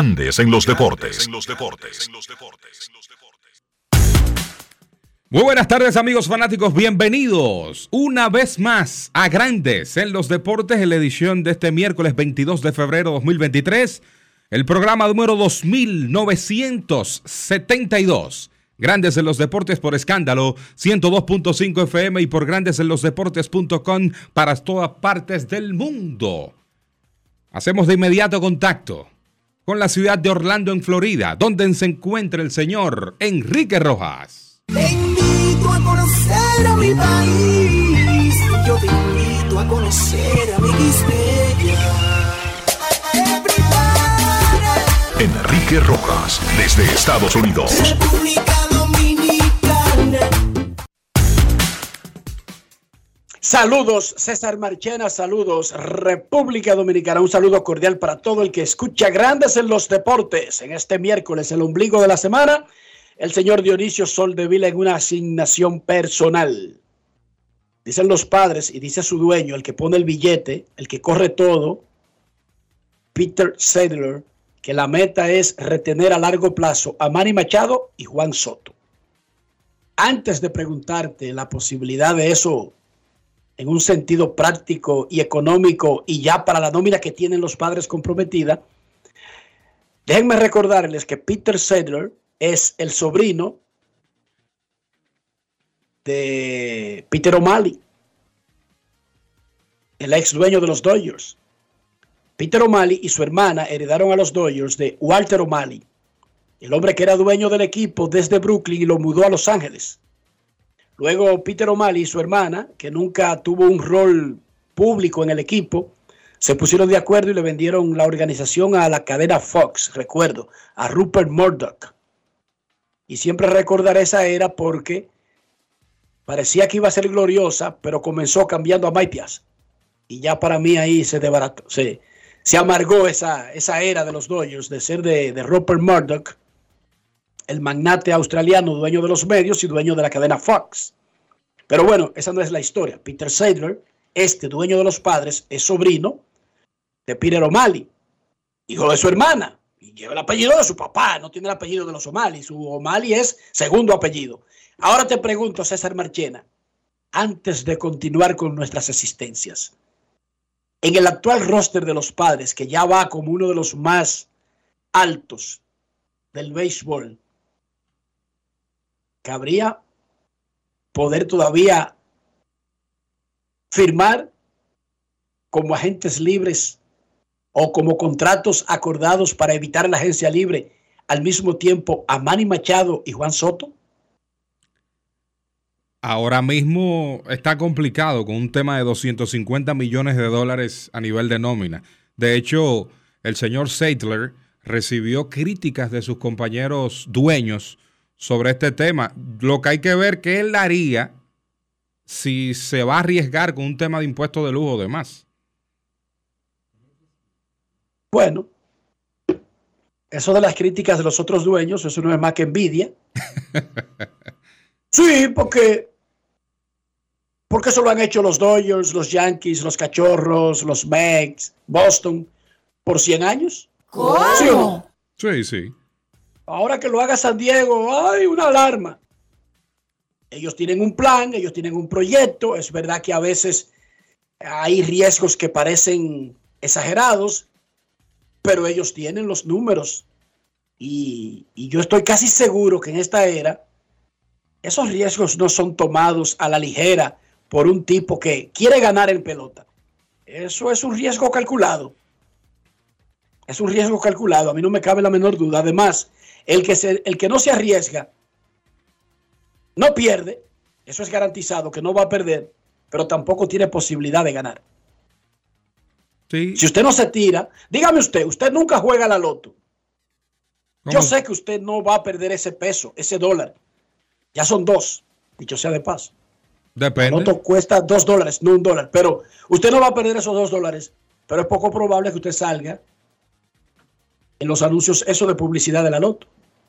Grandes en los deportes. Muy buenas tardes amigos fanáticos, bienvenidos una vez más a Grandes en los Deportes en la edición de este miércoles 22 de febrero 2023, el programa número 2972. Grandes en los Deportes por escándalo, 102.5 FM y por grandesenlosdeportes.com para todas partes del mundo. Hacemos de inmediato contacto con la ciudad de Orlando, en Florida, donde se encuentra el señor Enrique Rojas. Te invito a conocer a mi país. Yo te invito a conocer a mi Enrique Rojas, desde Estados Unidos. Saludos, César Marchena, saludos, República Dominicana, un saludo cordial para todo el que escucha Grandes en los Deportes. En este miércoles, el ombligo de la semana, el señor Dionisio Soldevila en una asignación personal. Dicen los padres y dice su dueño, el que pone el billete, el que corre todo, Peter Sedler, que la meta es retener a largo plazo a Manny Machado y Juan Soto. Antes de preguntarte la posibilidad de eso en un sentido práctico y económico y ya para la nómina que tienen los padres comprometida, déjenme recordarles que Peter Sedler es el sobrino de Peter O'Malley, el ex dueño de los Dodgers. Peter O'Malley y su hermana heredaron a los Dodgers de Walter O'Malley, el hombre que era dueño del equipo desde Brooklyn y lo mudó a Los Ángeles. Luego Peter O'Malley y su hermana, que nunca tuvo un rol público en el equipo, se pusieron de acuerdo y le vendieron la organización a la cadena Fox, recuerdo, a Rupert Murdoch. Y siempre recordaré esa era porque parecía que iba a ser gloriosa, pero comenzó cambiando a Maipias. Y ya para mí ahí se desbarató, se, se amargó esa, esa era de los Dodgers de ser de, de Rupert Murdoch el magnate australiano, dueño de los medios y dueño de la cadena Fox. Pero bueno, esa no es la historia. Peter Sadler, este dueño de los padres, es sobrino de Peter O'Malley, hijo de su hermana, y lleva el apellido de su papá, no tiene el apellido de los O'Malley. Su O'Malley es segundo apellido. Ahora te pregunto, César Marchena, antes de continuar con nuestras existencias, en el actual roster de los padres, que ya va como uno de los más altos del béisbol, cabría poder todavía firmar como agentes libres o como contratos acordados para evitar la agencia libre al mismo tiempo a Manny Machado y Juan Soto? Ahora mismo está complicado con un tema de 250 millones de dólares a nivel de nómina. De hecho, el señor Seidler recibió críticas de sus compañeros dueños sobre este tema. Lo que hay que ver qué él haría si se va a arriesgar con un tema de impuestos de lujo o demás. Bueno, eso de las críticas de los otros dueños, eso no es más que envidia. sí, porque porque eso lo han hecho los Dodgers, los Yankees, los Cachorros, los Megs, Boston, por 100 años. ¿Cómo? Sí, sí. Ahora que lo haga San Diego, hay una alarma. Ellos tienen un plan, ellos tienen un proyecto. Es verdad que a veces Hay riesgos que parecen exagerados, pero ellos tienen los números. Y, yo estoy casi seguro que en esta era esos riesgos no son tomados a la ligera por un tipo que quiere ganar en pelota. Eso es un riesgo calculado. Es un riesgo calculado, a mí no me cabe la menor duda. Además, el que, se, el que no se arriesga no pierde, eso es garantizado que no va a perder, pero tampoco tiene posibilidad de ganar. Sí. Si usted no se tira, dígame usted, usted nunca juega la loto. Yo sé que usted no va a perder ese peso, ese dólar. Ya son dos, dicho sea de paso. La Depende. loto cuesta dos dólares, no un dólar. Pero usted no va a perder esos dos dólares. Pero es poco probable que usted salga en los anuncios, eso de publicidad de la loto.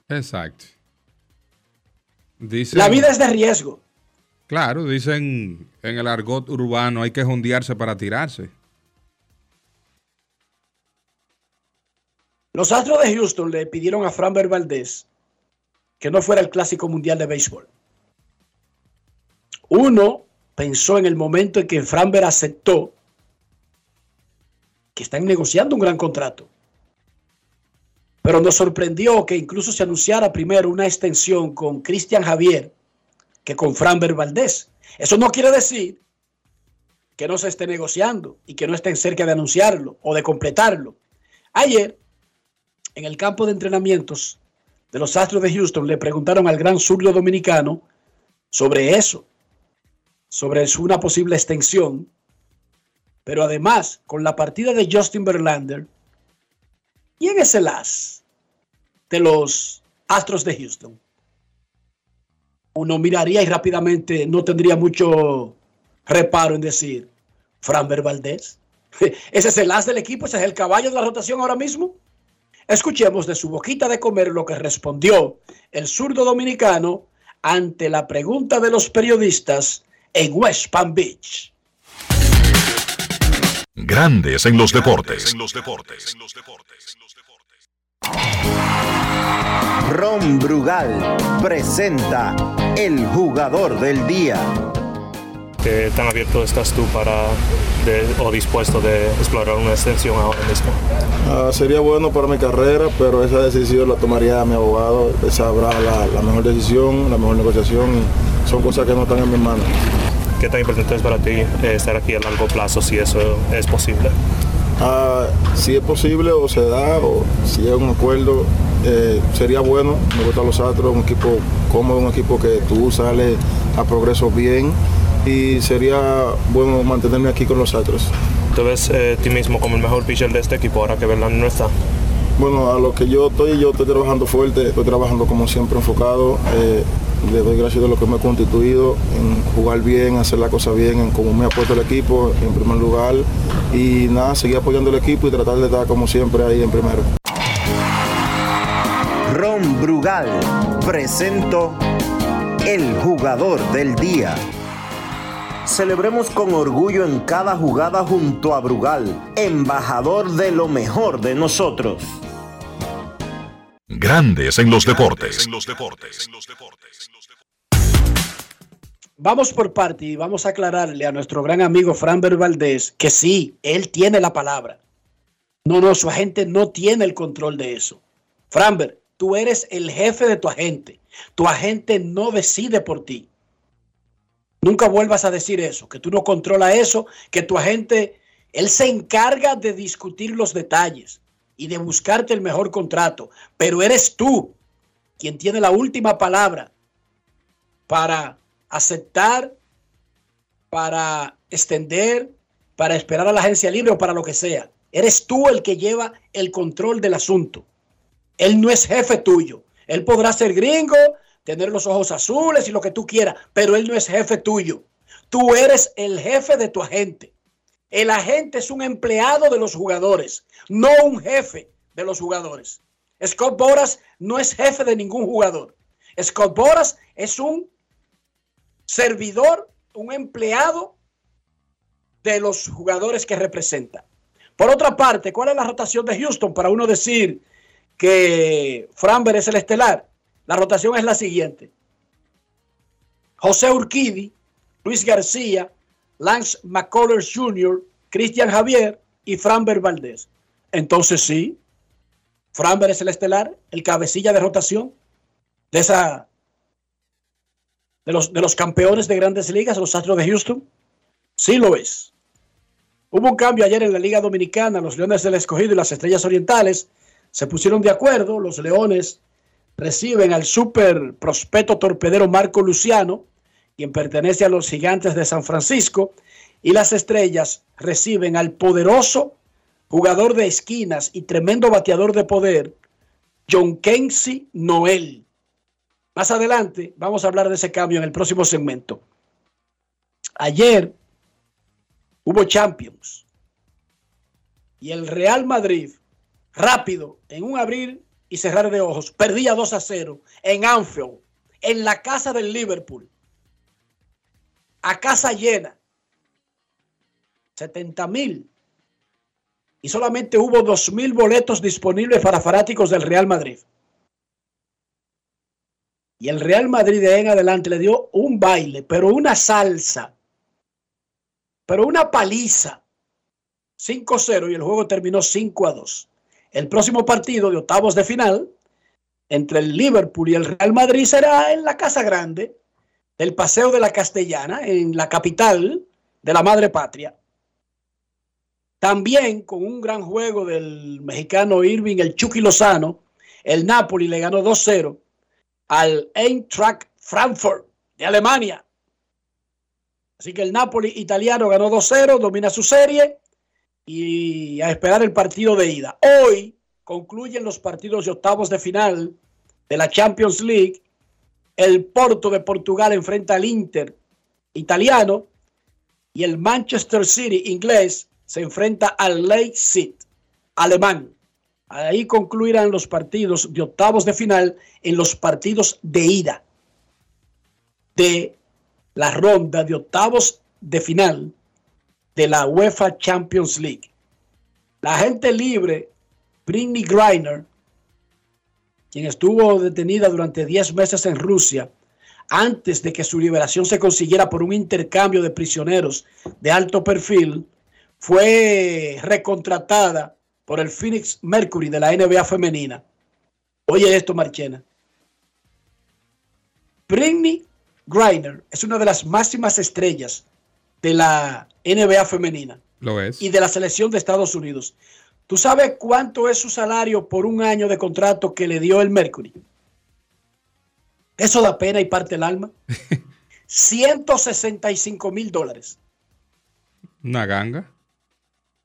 Exacto. Dicen, La vida es de riesgo. Claro, dicen en el argot urbano hay que jondearse para tirarse. Los Astros de Houston le pidieron a Framber Valdez que no fuera el Clásico Mundial de Béisbol. Uno pensó en el momento en que Framber aceptó que están negociando un gran contrato. Pero nos sorprendió que incluso se anunciara primero una extensión con Cristian Javier que con Framber Valdez. Eso no quiere decir que no se esté negociando y que no estén cerca de anunciarlo o de completarlo. Ayer, en el campo de entrenamientos de los Astros de Houston, le preguntaron al gran surdo dominicano sobre eso, sobre una posible extensión. Pero además, con la partida de Justin Verlander, ¿quién es el as de los Astros de Houston? Uno miraría y rápidamente no tendría mucho reparo en decir, Framber Valdez. Ese es el as del equipo, ese es el caballo de la rotación ahora mismo. Escuchemos de su boquita de comer lo que respondió el zurdo dominicano ante la pregunta de los periodistas en West Palm Beach. Grandes en los deportes. Ron Brugal presenta el jugador del día. ¿Qué tan abierto estás tú para de- o dispuesto de explorar una extensión ahora mismo? Ah, sería bueno para mi carrera, pero esa decisión la tomaría mi abogado. Sabrá la, la mejor decisión, la mejor negociación. son cosas que no están en mis manos. ¿Qué tan importante es para ti eh, estar aquí a largo plazo si eso es posible? Ah, si es posible o se da o si hay un acuerdo, eh, sería bueno. Me gustan los Astros, un equipo cómodo, un equipo que tú sales a progreso bien y sería bueno mantenerme aquí con los Astros. ¿Tú ves eh, ti mismo como el mejor pitcher de este equipo ahora que Verlander no está? Bueno, a lo que yo estoy, yo estoy trabajando fuerte, estoy trabajando como siempre enfocado. eh, le doy gracias de lo que me he constituido en jugar bien, hacer la cosa bien, en cómo me ha puesto el equipo en primer lugar. Y nada, seguir apoyando el equipo y tratar de estar como siempre ahí en primero. Ron Brugal presento el jugador del día. Celebremos con orgullo en cada jugada junto a Brugal, embajador de lo mejor de nosotros. Grandes en los deportes. Vamos por parte y vamos a aclararle a nuestro gran amigo Framber Valdez que sí, él tiene la palabra. No, no, su agente no tiene el control de eso. Framber, tú eres el jefe de tu agente. Tu agente no decide por ti. Nunca vuelvas a decir eso, que tú no controlas eso, que tu agente, él se encarga de discutir los detalles y de buscarte el mejor contrato, pero eres tú quien tiene la última palabra para aceptar, para extender, para esperar a la agencia libre o para lo que sea. Eres tú el que lleva el control del asunto. Él no es jefe tuyo. Él podrá ser gringo, tener los ojos azules y lo que tú quieras, pero él no es jefe tuyo. Tú eres el jefe de tu agente. El agente es un empleado de los jugadores, no un jefe de los jugadores. Scott Boras no es jefe de ningún jugador. Scott Boras es un servidor, un empleado de los jugadores que representa. Por otra parte, ¿cuál es la rotación de Houston para uno decir que Framber es el estelar? La rotación es la siguiente. José Urquidi, Luis García, Lance McCullers Jr., Cristian Javier y Framber Valdez. Entonces sí, Framber es el estelar, el cabecilla de rotación de esa de los, de los campeones de grandes ligas, los Astros de Houston. Sí lo es. Hubo un cambio ayer en la Liga Dominicana, los Leones del Escogido y las Estrellas Orientales se pusieron de acuerdo, los Leones reciben al super prospecto torpedero Marco Luciano, quien pertenece a los Gigantes de San Francisco, y las Estrellas reciben al poderoso jugador de esquinas y tremendo bateador de poder, John Kensi Noel. Más adelante vamos a hablar de ese cambio en el próximo segmento. Ayer hubo Champions y el Real Madrid, rápido, en un abrir y cerrar de ojos, perdía 2 a 0 en Anfield, en la casa del Liverpool, a casa llena, 70 mil y solamente hubo 2.000 boletos disponibles para fanáticos del Real Madrid. Y el Real Madrid de en adelante le dio un baile, pero una salsa, pero una paliza. 5-0 y el juego terminó 5-2. El próximo partido de octavos de final entre el Liverpool y el Real Madrid será en la Casa Grande del Paseo de la Castellana, en la capital de la Madre Patria. También con un gran juego del mexicano Irving, el Chucky Lozano, el Napoli le ganó 2-0 al Eintracht Frankfurt de Alemania. Así que el Napoli italiano ganó 2-0, domina su serie y a esperar el partido de ida. Hoy concluyen los partidos de octavos de final de la Champions League. El Porto de Portugal enfrenta al Inter italiano y el Manchester City inglés se enfrenta al Leipzig alemán. Ahí concluirán los partidos de octavos de final en los partidos de ida de la ronda de octavos de final de la UEFA Champions League. La gente libre, Britney Griner, quien estuvo detenida durante 10 meses en Rusia, antes de que su liberación se consiguiera por un intercambio de prisioneros de alto perfil, fue recontratada por el Phoenix Mercury de la NBA femenina. Oye esto, Marchena. Britney Griner es una de las máximas estrellas de la NBA femenina. Lo es. Y de la selección de Estados Unidos. ¿Tú sabes cuánto es su salario por un año de contrato que le dio el Mercury? Eso da pena y parte el alma. 165 mil dólares. Una ganga.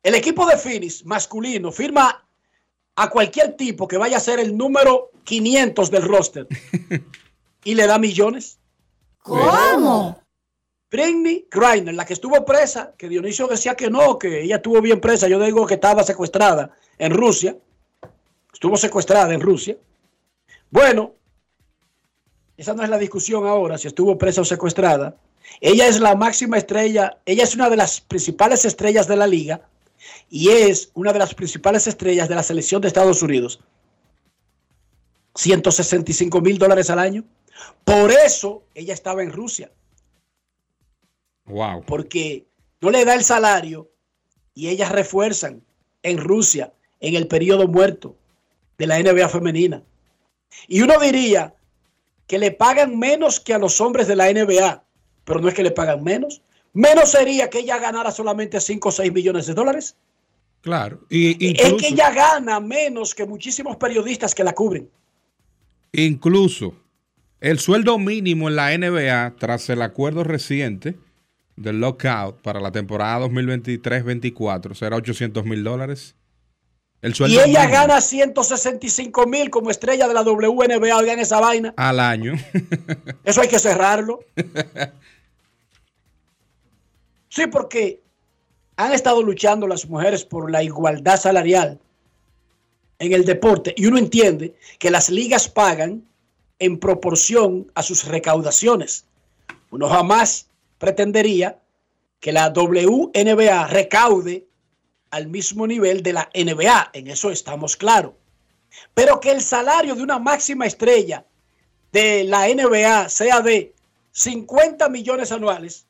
El equipo de Phoenix masculino firma a cualquier tipo que vaya a ser el número 500 del roster y le da millones. ¿Cómo? Britney Griner, la que estuvo presa, que Dionisio decía que no, que ella estuvo bien presa, yo digo que estaba secuestrada en Rusia, estuvo secuestrada en Rusia. Bueno, esa no es la discusión ahora, si estuvo presa o secuestrada. Ella es la máxima estrella, ella es una de las principales estrellas de la liga y es una de las principales estrellas de la selección de Estados Unidos. 165 mil dólares al año. Por eso ella estaba en Rusia. Wow. Porque no le da el salario y ellas refuerzan en Rusia en el periodo muerto de la NBA femenina. Y uno diría que le pagan menos que a los hombres de la NBA, pero no es que le pagan menos. Menos sería que ella ganara solamente 5 o 6 millones de dólares. Claro. Y, Es que ella gana menos que muchísimos periodistas que la cubren. Incluso el sueldo mínimo en la NBA, tras el acuerdo reciente del lockout para la temporada 2023-24, será 800 mil dólares. El Y sueldo ella mínimo gana 165 mil como estrella de la WNBA. Oigan esa vaina. al año. Eso hay que cerrarlo. Sí, porque han estado luchando las mujeres por la igualdad salarial en el deporte y uno entiende que las ligas pagan en proporción a sus recaudaciones. Uno jamás pretendería que la WNBA recaude al mismo nivel de la NBA, en eso estamos claros. Pero que el salario de una máxima estrella de la NBA sea de 50 millones anuales,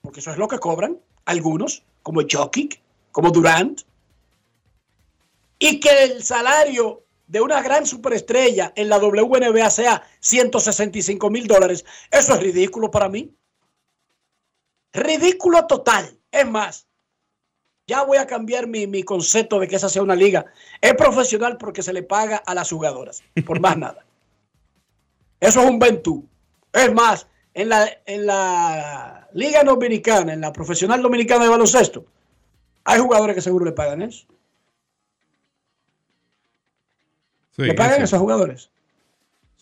porque eso es lo que cobran algunos, como Jokic, como Durant, y que el salario de una gran superestrella en la WNBA sea 165 mil dólares, eso es ridículo para mí. Ridículo total. Es más, ya voy a cambiar mi, concepto de que esa sea una liga. Es profesional porque se le paga a las jugadoras, por más nada. Eso es un ventú. Es más, en la, en la Liga Dominicana, en la Profesional Dominicana de Baloncesto, hay jugadores que seguro le pagan eso. ¿Le pagan a esos jugadores?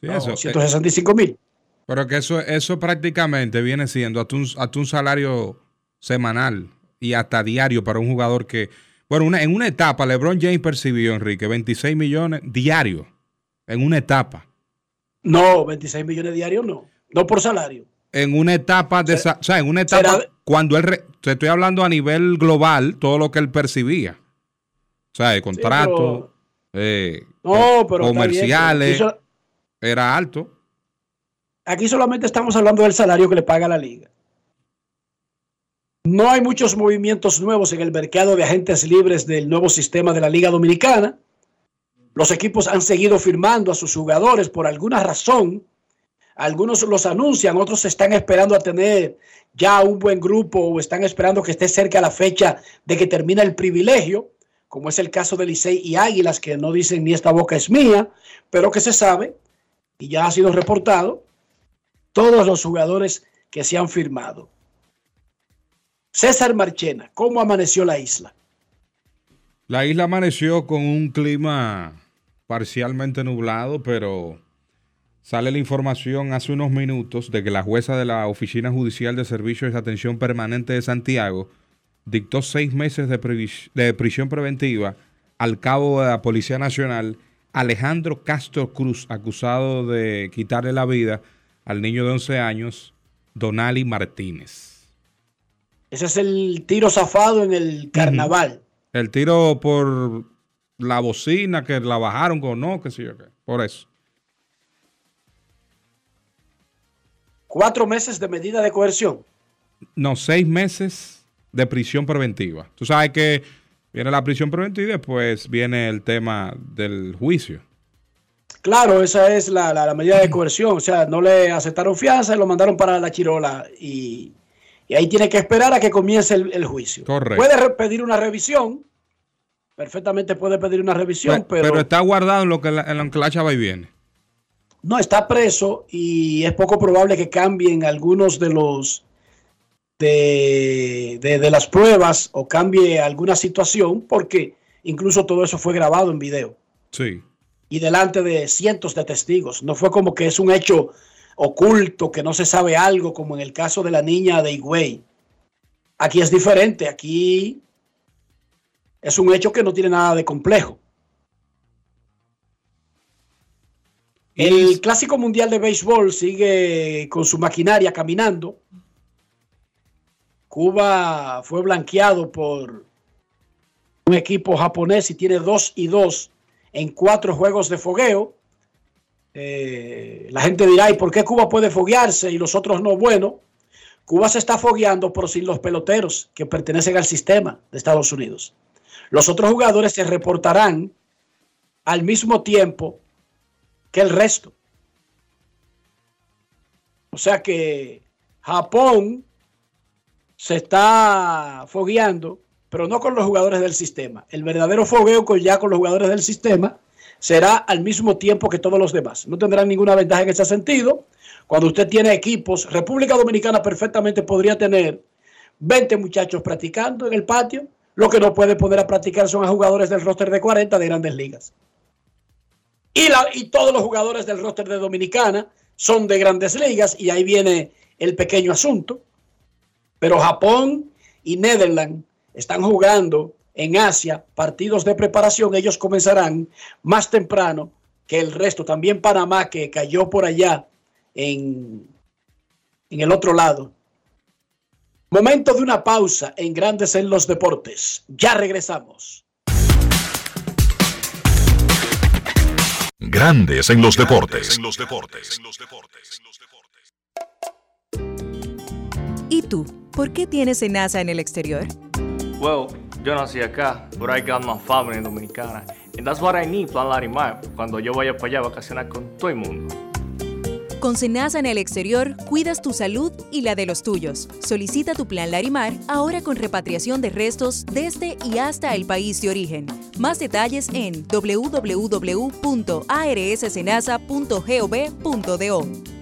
Sí, eso. 165 mil. Pero que eso, eso prácticamente viene siendo hasta un, un salario semanal y hasta diario para un jugador que, bueno, en una etapa LeBron James percibió, Enrique, 26 millones diarios, en una etapa. No, 26 millones diarios no, no por salario. En una etapa de, o sea, en una etapa cuando él, te estoy hablando a nivel global, todo lo que él percibía. O sea, el contrato, eh, comerciales, era alto. Aquí solamente estamos hablando del salario que le paga la liga. No hay muchos movimientos nuevos en el mercado de agentes libres del nuevo sistema de la Liga Dominicana. Los equipos han seguido firmando a sus jugadores por alguna razón. Algunos los anuncian, otros están esperando a tener ya un buen grupo o están esperando que esté cerca la fecha de que termine el privilegio, como es el caso de Licey y Águilas, que no dicen ni esta boca es mía, pero que se sabe y ya ha sido reportado, todos los jugadores que se han firmado. César Marchena, ¿cómo amaneció la isla? La isla amaneció con un clima parcialmente nublado, pero sale la información hace unos minutos de que la jueza de la Oficina Judicial de Servicios de Atención Permanente de Santiago dictó seis meses de, prisión preventiva al cabo de la Policía Nacional Alejandro Castro Cruz, acusado de quitarle la vida al niño de 11 años, Donali Martínez. Ese es el tiro zafado en el carnaval. El tiro por la bocina que la bajaron con no, qué sé yo qué. Por eso. Cuatro meses de medida de coerción. No, seis meses de prisión preventiva. Tú sabes que viene la prisión preventiva y después viene el tema del juicio. Claro, esa es la, la medida de coerción. O sea, no le aceptaron fianza y lo mandaron para la chirola. Y y ahí tiene que esperar a que comience el, juicio. Correcto. Puede pedir una revisión. Perfectamente puede pedir una revisión, pero, pero, está guardado en lo que la, en que la chava y viene. No, está preso y es poco probable que cambien algunos de los de, de, las pruebas o cambie alguna situación porque incluso todo eso fue grabado en video. Sí. Y delante de cientos de testigos. No fue como que es un hecho oculto, que no se sabe algo, como en el caso de la niña de Higüey. Aquí es diferente, aquí es un hecho que no tiene nada de complejo. El Clásico Mundial de Béisbol sigue con su maquinaria caminando. Cuba fue blanqueado por un equipo japonés y tiene dos y dos en cuatro juegos de fogueo. Eh, la gente dirá, ¿y por qué Cuba puede foguearse y los otros no? Bueno, Cuba se está fogueando por sin los peloteros que pertenecen al sistema de Estados Unidos. Los otros jugadores se reportarán al mismo tiempo que el resto. O sea que Japón se está fogueando, pero no con los jugadores del sistema. El verdadero fogueo con ya con los jugadores del sistema será al mismo tiempo que todos los demás. No tendrán ninguna ventaja en ese sentido. Cuando usted tiene equipos, República Dominicana perfectamente podría tener 20 muchachos practicando en el patio. Lo que no puede poner a practicar son a jugadores del roster de 40 de grandes ligas. Y, y todos los jugadores del roster de Dominicana son de grandes ligas y ahí viene el pequeño asunto. Pero Japón y Netherlands están jugando en Asia, partidos de preparación, ellos comenzarán más temprano que el resto. También Panamá, que cayó por allá en, en el otro lado. Momento de una pausa en Grandes en los Deportes. Ya regresamos. Grandes en los Deportes. En los Deportes. ¿Y tú? ¿por qué tienes NASA en el exterior? Well, yo nací acá, but I got my family dominicana. And that's what I need, Plan Larimar, cuando yo vaya para allá a vacacionar con todo el mundo. Con Senasa en el exterior, cuidas tu salud y la de los tuyos. Solicita tu plan Larimar ahora con repatriación de restos desde y hasta el país de origen. Más detalles en www.arssenasa.gov.do.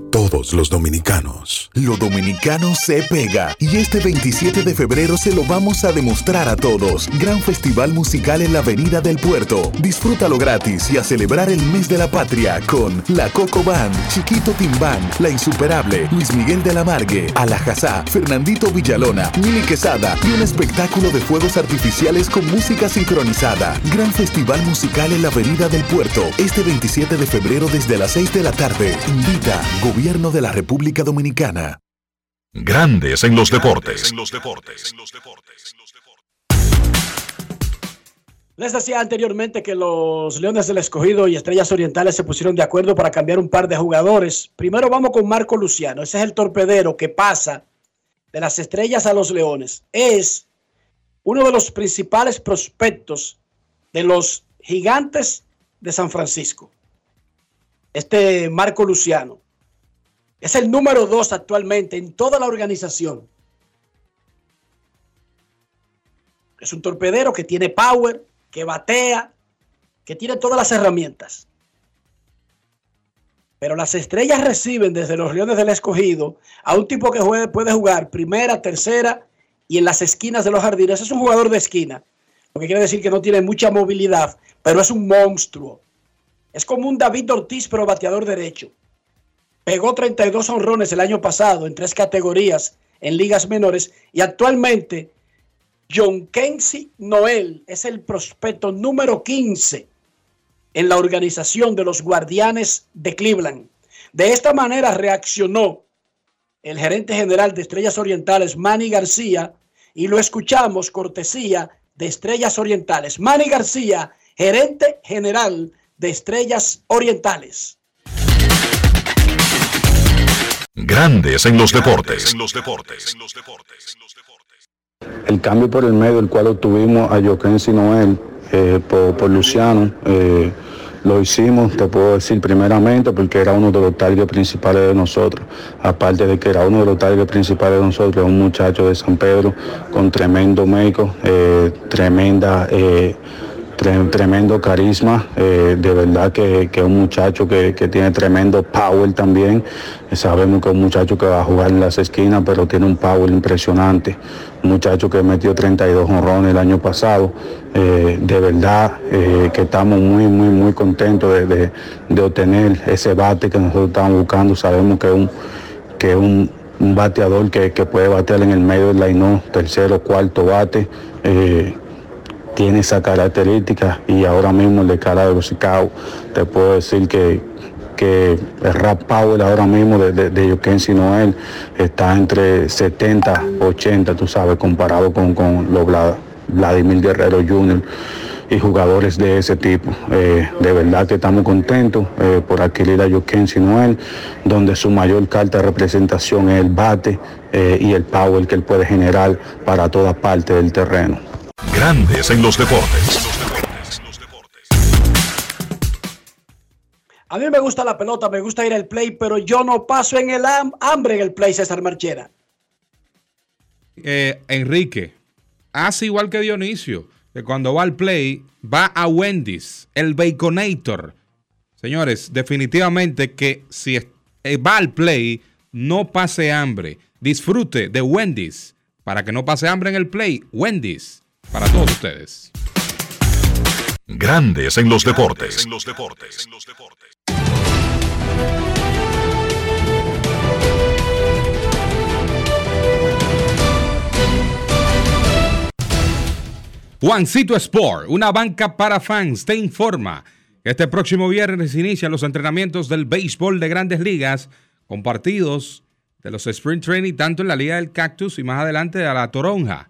todos los dominicanos. Lo dominicano se pega y este 27 de febrero se lo vamos a demostrar a todos. Gran festival musical en la Avenida del Puerto. Disfrútalo gratis y a celebrar el mes de la patria con La Coco Band, Chiquito Timbán, La Insuperable, Luis Miguel de la Margue, Alajazá, Fernandito Villalona, Mili Quesada y un espectáculo de fuegos artificiales con música sincronizada. Gran festival musical en la Avenida del Puerto. Este 27 de febrero desde las 6 de la tarde. Invita Gobierno de la República Dominicana. Grandes en los deportes. Les decía anteriormente que los Leones del Escogido y Estrellas Orientales se pusieron de acuerdo para cambiar un par de jugadores. Primero vamos con Marco Luciano. Ese es el torpedero que pasa de las Estrellas a los Leones. Es uno de los principales prospectos de los Gigantes de San Francisco. Este Marco Luciano. Es el número dos actualmente en toda la organización. Es un torpedero que tiene power, que batea, que tiene todas las herramientas. Pero las estrellas reciben desde los Leones del Escogido a un tipo que puede jugar primera, tercera y en las esquinas de los jardines. Es un jugador de esquina, lo que quiere decir que no tiene mucha movilidad, pero es un monstruo. Es como un David Ortiz, pero bateador derecho. Pegó 32 honrones el año pasado en tres categorías en ligas menores y actualmente John Kenzie Noel es el prospecto número 15 en la organización de los Guardianes de Cleveland. De esta manera reaccionó el gerente general de Estrellas Orientales, Manny García, y lo escuchamos cortesía de Estrellas Orientales. Manny García, gerente general de Estrellas Orientales. Grandes en los deportes. El cambio por el medio, el cual obtuvimos a Joaquín Noel eh, por, Luciano, eh, lo hicimos, te puedo decir primeramente, porque era uno de los targets principales de nosotros. Aparte de que era uno de los targets principales de nosotros, un muchacho de San Pedro con tremendo médico, eh, tremenda tremendo carisma, eh, de verdad que es un muchacho que, tiene tremendo power también. Sabemos que es un muchacho que va a jugar en las esquinas, pero tiene un power impresionante. Un muchacho que metió 32 honrones el año pasado. Eh, de verdad eh, que estamos muy, muy, muy contentos de, obtener ese bate que nosotros estamos buscando. Sabemos que es un, que un, bateador que, puede batear en el medio del line tercero, cuarto bate tiene esa característica y ahora mismo el de cara de los te puedo decir que, que el rap power ahora mismo de, de, de Noel está entre 70, 80, tú sabes, comparado con, con los Vladimir Guerrero Jr. y jugadores de ese tipo. Eh, de verdad que estamos contentos eh, por adquirir a Jokensi Noel, donde su mayor carta de representación es el bate eh, y el power que él puede generar para toda parte del terreno. Grandes en los deportes. A mí me gusta la pelota, me gusta ir al play, pero yo no paso en el hambre en el play, César Marchera. Eh, Enrique, hace igual que Dionisio, que cuando va al play, va a Wendy's, el Baconator. Señores, definitivamente que si eh, va al play, no pase hambre. Disfrute de Wendy's para que no pase hambre en el play. Wendy's para todos ustedes. Grandes en los deportes. Juancito Sport, una banca para fans, te informa este próximo viernes inician los entrenamientos del béisbol de grandes ligas con partidos de los Sprint Training tanto en la Liga del Cactus y más adelante a la Toronja.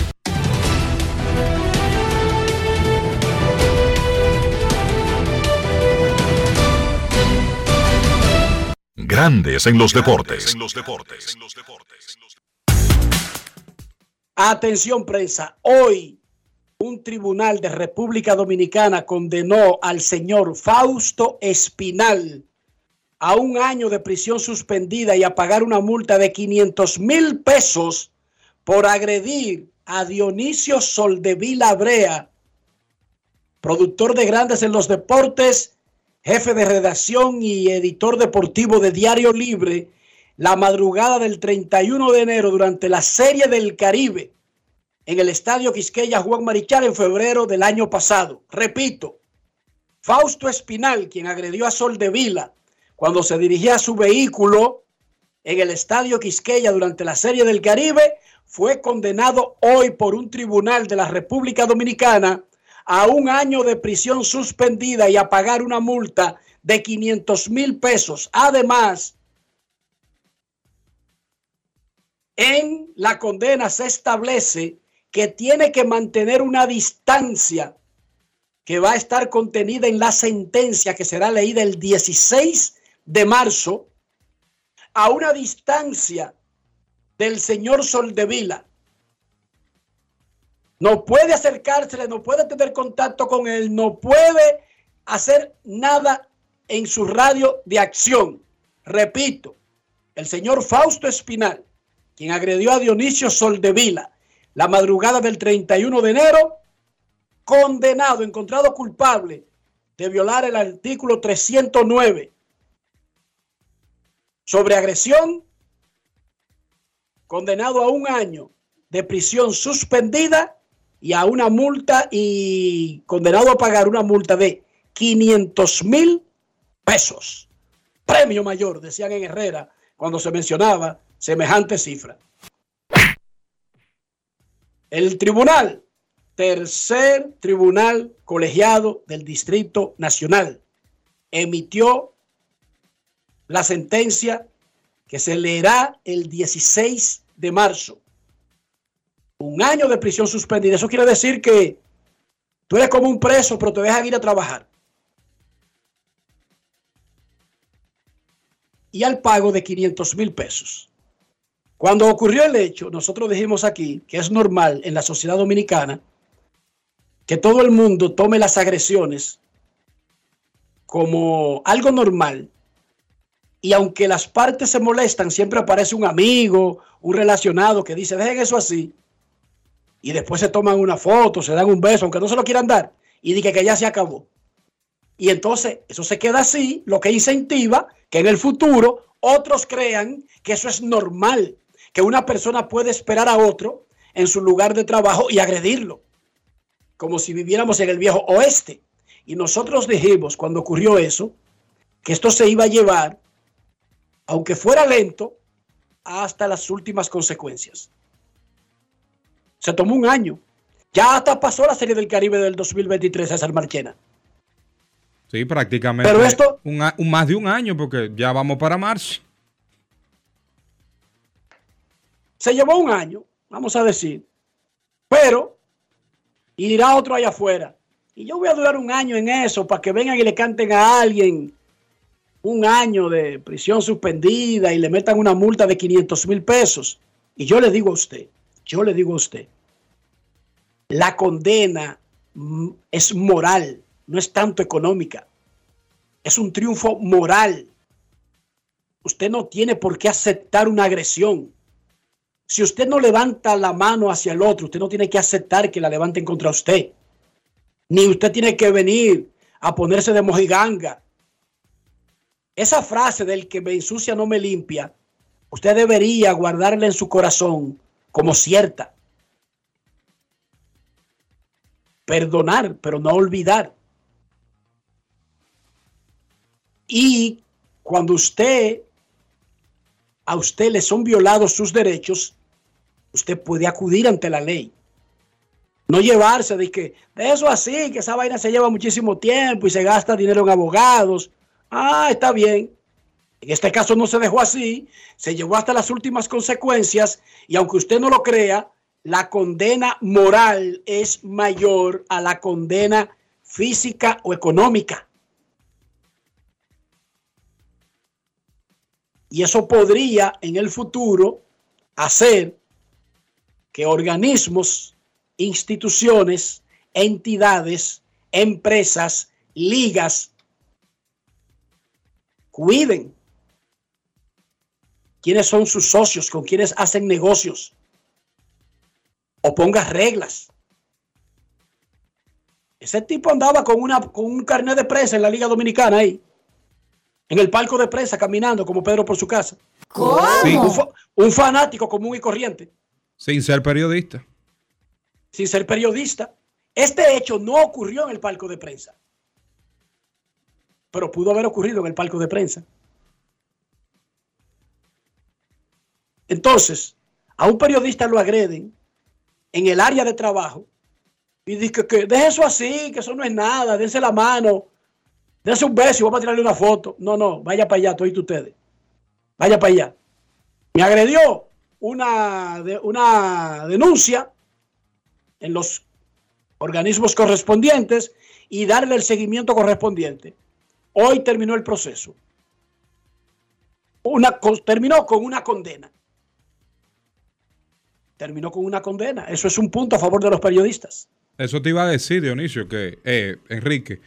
Grandes en los deportes. Atención prensa, hoy un tribunal de República Dominicana condenó al señor Fausto Espinal a un año de prisión suspendida y a pagar una multa de 500 mil pesos por agredir a Dionisio Soldevila Brea, productor de Grandes en los Deportes, jefe de redacción y editor deportivo de Diario Libre, la madrugada del 31 de enero durante la Serie del Caribe en el Estadio Quisqueya Juan Marichal en febrero del año pasado. Repito, Fausto Espinal, quien agredió a Sol de Vila cuando se dirigía a su vehículo en el Estadio Quisqueya durante la Serie del Caribe, fue condenado hoy por un tribunal de la República Dominicana a un año de prisión suspendida y a pagar una multa de 500 mil pesos. Además, en la condena se establece que tiene que mantener una distancia que va a estar contenida en la sentencia que será leída el 16 de marzo, a una distancia del señor Soldevila. No puede acercársele, no puede tener contacto con él, no puede hacer nada en su radio de acción. Repito, el señor Fausto Espinal quien agredió a Dionisio Soldevila la madrugada del 31 de enero, condenado, encontrado culpable de violar el artículo 309 sobre agresión, condenado a un año de prisión suspendida y a una multa y condenado a pagar una multa de 500 mil pesos. Premio mayor, decían en Herrera cuando se mencionaba semejante cifra. El tribunal, tercer tribunal colegiado del Distrito Nacional, emitió la sentencia que se leerá el 16 de marzo. Un año de prisión suspendida. Eso quiere decir que tú eres como un preso, pero te dejan ir a trabajar. Y al pago de 500 mil pesos. Cuando ocurrió el hecho, nosotros dijimos aquí que es normal en la sociedad dominicana que todo el mundo tome las agresiones como algo normal. Y aunque las partes se molestan, siempre aparece un amigo, un relacionado que dice, dejen eso así. Y después se toman una foto, se dan un beso, aunque no se lo quieran dar, y dice que ya se acabó. Y entonces eso se queda así, lo que incentiva que en el futuro otros crean que eso es normal que una persona puede esperar a otro en su lugar de trabajo y agredirlo, como si viviéramos en el viejo oeste. Y nosotros dijimos, cuando ocurrió eso, que esto se iba a llevar, aunque fuera lento, hasta las últimas consecuencias. Se tomó un año. Ya hasta pasó la Serie del Caribe del 2023, César Marchena. Sí, prácticamente. Pero esto. Un, un, más de un año, porque ya vamos para marzo. Se llevó un año, vamos a decir, pero irá otro allá afuera. Y yo voy a durar un año en eso para que vengan y le canten a alguien un año de prisión suspendida y le metan una multa de 500 mil pesos. Y yo le digo a usted, yo le digo a usted, la condena es moral, no es tanto económica. Es un triunfo moral. Usted no tiene por qué aceptar una agresión. Si usted no levanta la mano hacia el otro, usted no tiene que aceptar que la levanten contra usted. Ni usted tiene que venir a ponerse de mojiganga. Esa frase del que me ensucia no me limpia, usted debería guardarla en su corazón como cierta. Perdonar, pero no olvidar. Y cuando usted, a usted le son violados sus derechos, usted puede acudir ante la ley. No llevarse de que, de eso así, que esa vaina se lleva muchísimo tiempo y se gasta dinero en abogados. Ah, está bien. En este caso no se dejó así, se llevó hasta las últimas consecuencias y aunque usted no lo crea, la condena moral es mayor a la condena física o económica. Y eso podría en el futuro hacer que organismos, instituciones, entidades, empresas, ligas, cuiden quiénes son sus socios, con quienes hacen negocios, o ponga reglas. Ese tipo andaba con, una, con un carnet de prensa en la Liga Dominicana ahí, en el palco de prensa, caminando como Pedro por su casa. Sí. Un, fa- un fanático común y corriente, Sin ser periodista. sin ser periodista. Este hecho no ocurrió en el palco de prensa, pero pudo haber ocurrido en el palco de prensa. Entonces, a un periodista lo agreden en el área de trabajo y dice que deje eso así, que eso no es nada, dense la mano, dense un beso y vamos a tirarle una foto. No, no, vaya para allá, todos ustedes. Vaya para allá. Me agredió una, una denuncia en los organismos correspondientes y darle el seguimiento correspondiente. Hoy terminó el proceso. Una, terminó con una condena. Terminó con una condena. Eso es un punto a favor de los periodistas. Eso te iba a decir, Dionisio, que eh, Enrique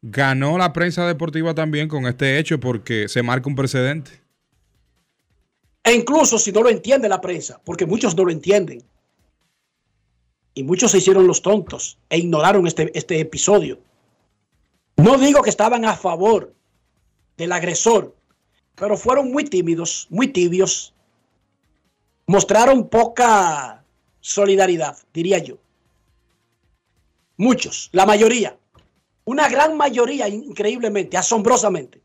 ganó la prensa deportiva también con este hecho porque se marca un precedente. E incluso si no lo entiende la prensa, porque muchos no lo entienden. Y muchos se hicieron los tontos e ignoraron este, este episodio. No digo que estaban a favor del agresor, pero fueron muy tímidos, muy tibios. Mostraron poca solidaridad, diría yo. Muchos, la mayoría. Una gran mayoría, increíblemente, asombrosamente.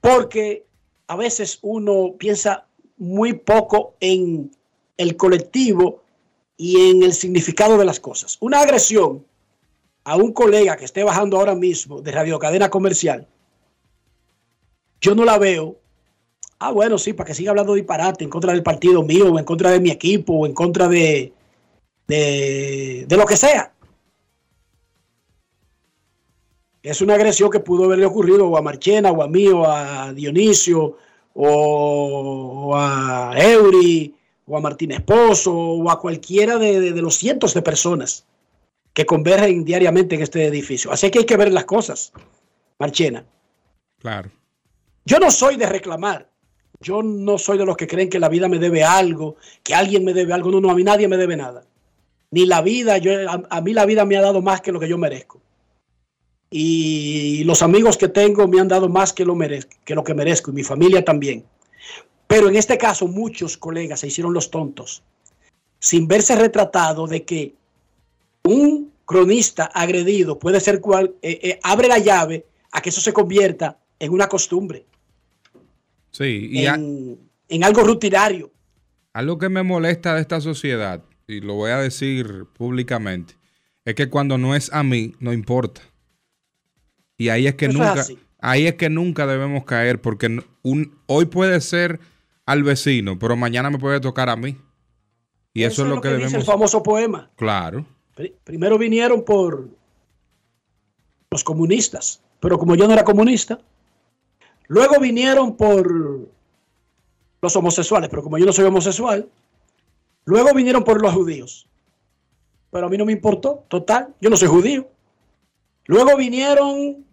Porque a veces uno piensa muy poco en el colectivo y en el significado de las cosas. Una agresión a un colega que esté bajando ahora mismo de radiocadena comercial, yo no la veo. Ah, bueno, sí, para que siga hablando disparate en contra del partido mío, o en contra de mi equipo, o en contra de, de, de lo que sea. Es una agresión que pudo haberle ocurrido o a Marchena, o a mí, o a Dionisio, o, o a Eury, o a Martín Esposo, o a cualquiera de, de- de los cientos de personas que convergen diariamente en este edificio. Así que hay que ver las cosas, Marchena. Claro. Yo no soy de reclamar. Yo no soy de los que creen que la vida me debe algo, que alguien me debe algo. No, no, a mí nadie me debe nada. Ni la vida, yo, a, mí la vida me ha dado más que lo que yo merezco. Y los amigos que tengo me han dado más que lo, merezco, que lo que merezco, y mi familia también. Pero en este caso, muchos colegas se hicieron los tontos, sin verse retratado de que un cronista agredido puede ser cual, eh, eh, abre la llave a que eso se convierta en una costumbre, Sí, y a- en, algo rutinario. algo que me molesta de esta sociedad, y lo voy a decir públicamente, es que cuando no es a mí, no importa. Y ahí es que Eso nunca, ahí es que nunca debemos caer, porque un, hoy puede ser al vecino, pero mañana me puede tocar a mí. Y eso, es lo que, dice el debemos. famoso poema. Claro. Pri- Primero vinieron por los comunistas, pero como yo no era comunista, luego vinieron por los homosexuales, pero como yo no soy homosexual, luego vinieron por los judíos, pero a mí no me importó, total, yo no soy judío. Luego vinieron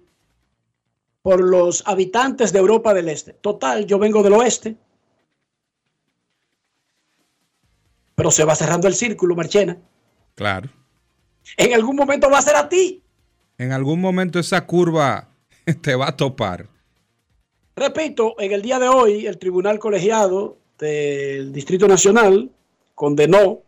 por los habitantes de Europa del Este. Total, yo vengo del oeste. Pero se va cerrando el círculo, Marchena. Claro. En algún momento va a ser a ti. En algún momento esa curva te va a topar. Repito, en el día de hoy, el Tribunal Colegiado del Distrito Nacional condenó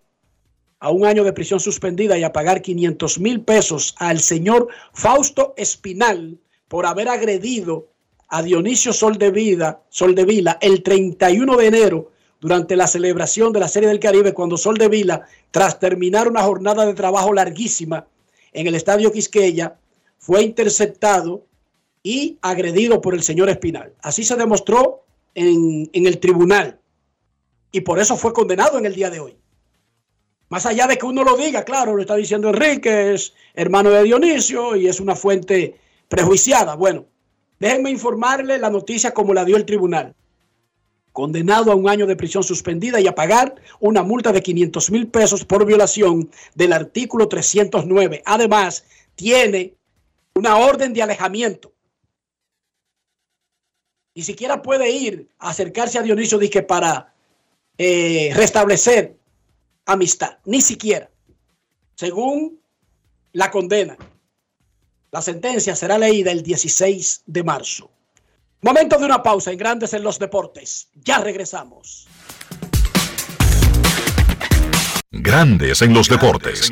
a un año de prisión suspendida y a pagar 500 mil pesos al señor Fausto Espinal por haber agredido a Dionisio Soldevila, Soldevila el 31 de enero durante la celebración de la Serie del Caribe cuando Soldevila, tras terminar una jornada de trabajo larguísima en el Estadio Quisqueya, fue interceptado y agredido por el señor Espinal. Así se demostró en, en el tribunal y por eso fue condenado en el día de hoy. Más allá de que uno lo diga, claro, lo está diciendo Enrique, es hermano de Dionisio y es una fuente prejuiciada. Bueno, déjenme informarle la noticia como la dio el tribunal. Condenado a un año de prisión suspendida y a pagar una multa de 500 mil pesos por violación del artículo 309. Además, tiene una orden de alejamiento. Ni siquiera puede ir a acercarse a Dionisio Dique para eh, restablecer amistad, ni siquiera, según la condena. La sentencia será leída el 16 de marzo. Momento de una pausa en Grandes en los Deportes. Ya regresamos. Grandes en los deportes.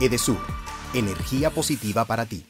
Edesur, energía positiva para ti.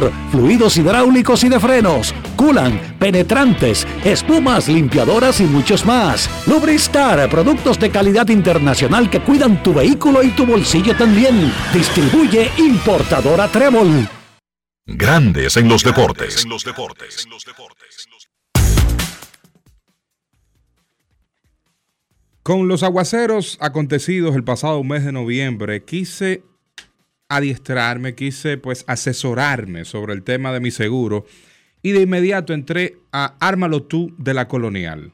fluidos hidráulicos y de frenos, culan, penetrantes, espumas, limpiadoras y muchos más. Lubristar, productos de calidad internacional que cuidan tu vehículo y tu bolsillo también. Distribuye importadora Trébol. Grandes en los deportes. Con los aguaceros acontecidos el pasado mes de noviembre, quise adiestrarme, quise pues asesorarme sobre el tema de mi seguro y de inmediato entré a Ármalo tú de la Colonial.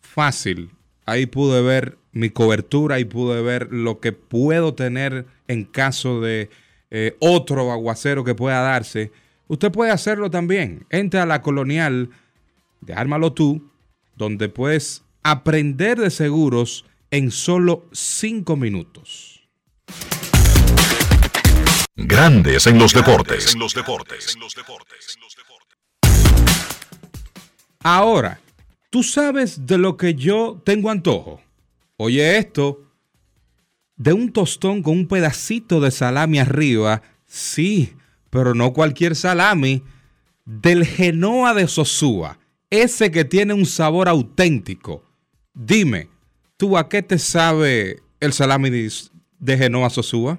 Fácil. Ahí pude ver mi cobertura y pude ver lo que puedo tener en caso de eh, otro aguacero que pueda darse. Usted puede hacerlo también. Entra a la Colonial de Ármalo tú, donde puedes aprender de seguros en solo cinco minutos. Grandes en los deportes. Ahora, ¿tú sabes de lo que yo tengo antojo? Oye esto, de un tostón con un pedacito de salami arriba, sí, pero no cualquier salami, del Genoa de Sosúa, ese que tiene un sabor auténtico. Dime, ¿tú a qué te sabe el salami de Genoa Sosúa?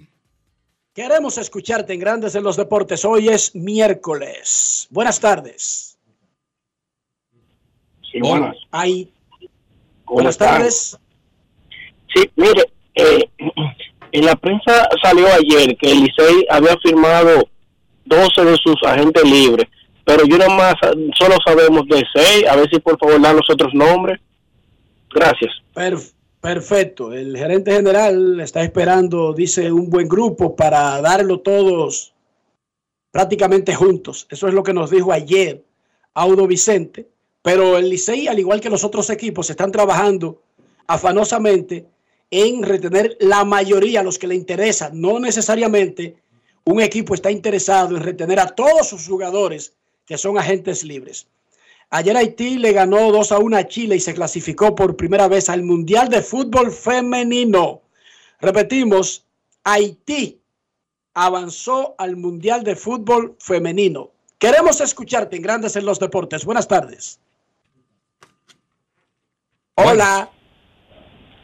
Queremos escucharte en Grandes en los Deportes. Hoy es miércoles. Buenas tardes. Sí, buenas. ¿Cómo Buenas tardes. Sí, mire, eh, en la prensa salió ayer que el Licey había firmado 12 de sus agentes libres, pero yo nada más solo sabemos de 6, a ver si por favor dan los otros nombres. Gracias. Per- perfecto. El gerente general está esperando, dice, un buen grupo para darlo todos prácticamente juntos. Eso es lo que nos dijo ayer Audo Vicente. Pero el Licey, al igual que los otros equipos, están trabajando afanosamente en retener la mayoría, los que le interesa. No necesariamente un equipo está interesado en retener a todos sus jugadores que son agentes libres. Ayer Haití le ganó 2 a 1 a Chile y se clasificó por primera vez al Mundial de Fútbol Femenino. Repetimos, Haití avanzó al Mundial de Fútbol Femenino. Queremos escucharte en Grandes en los Deportes. Buenas tardes. Hola.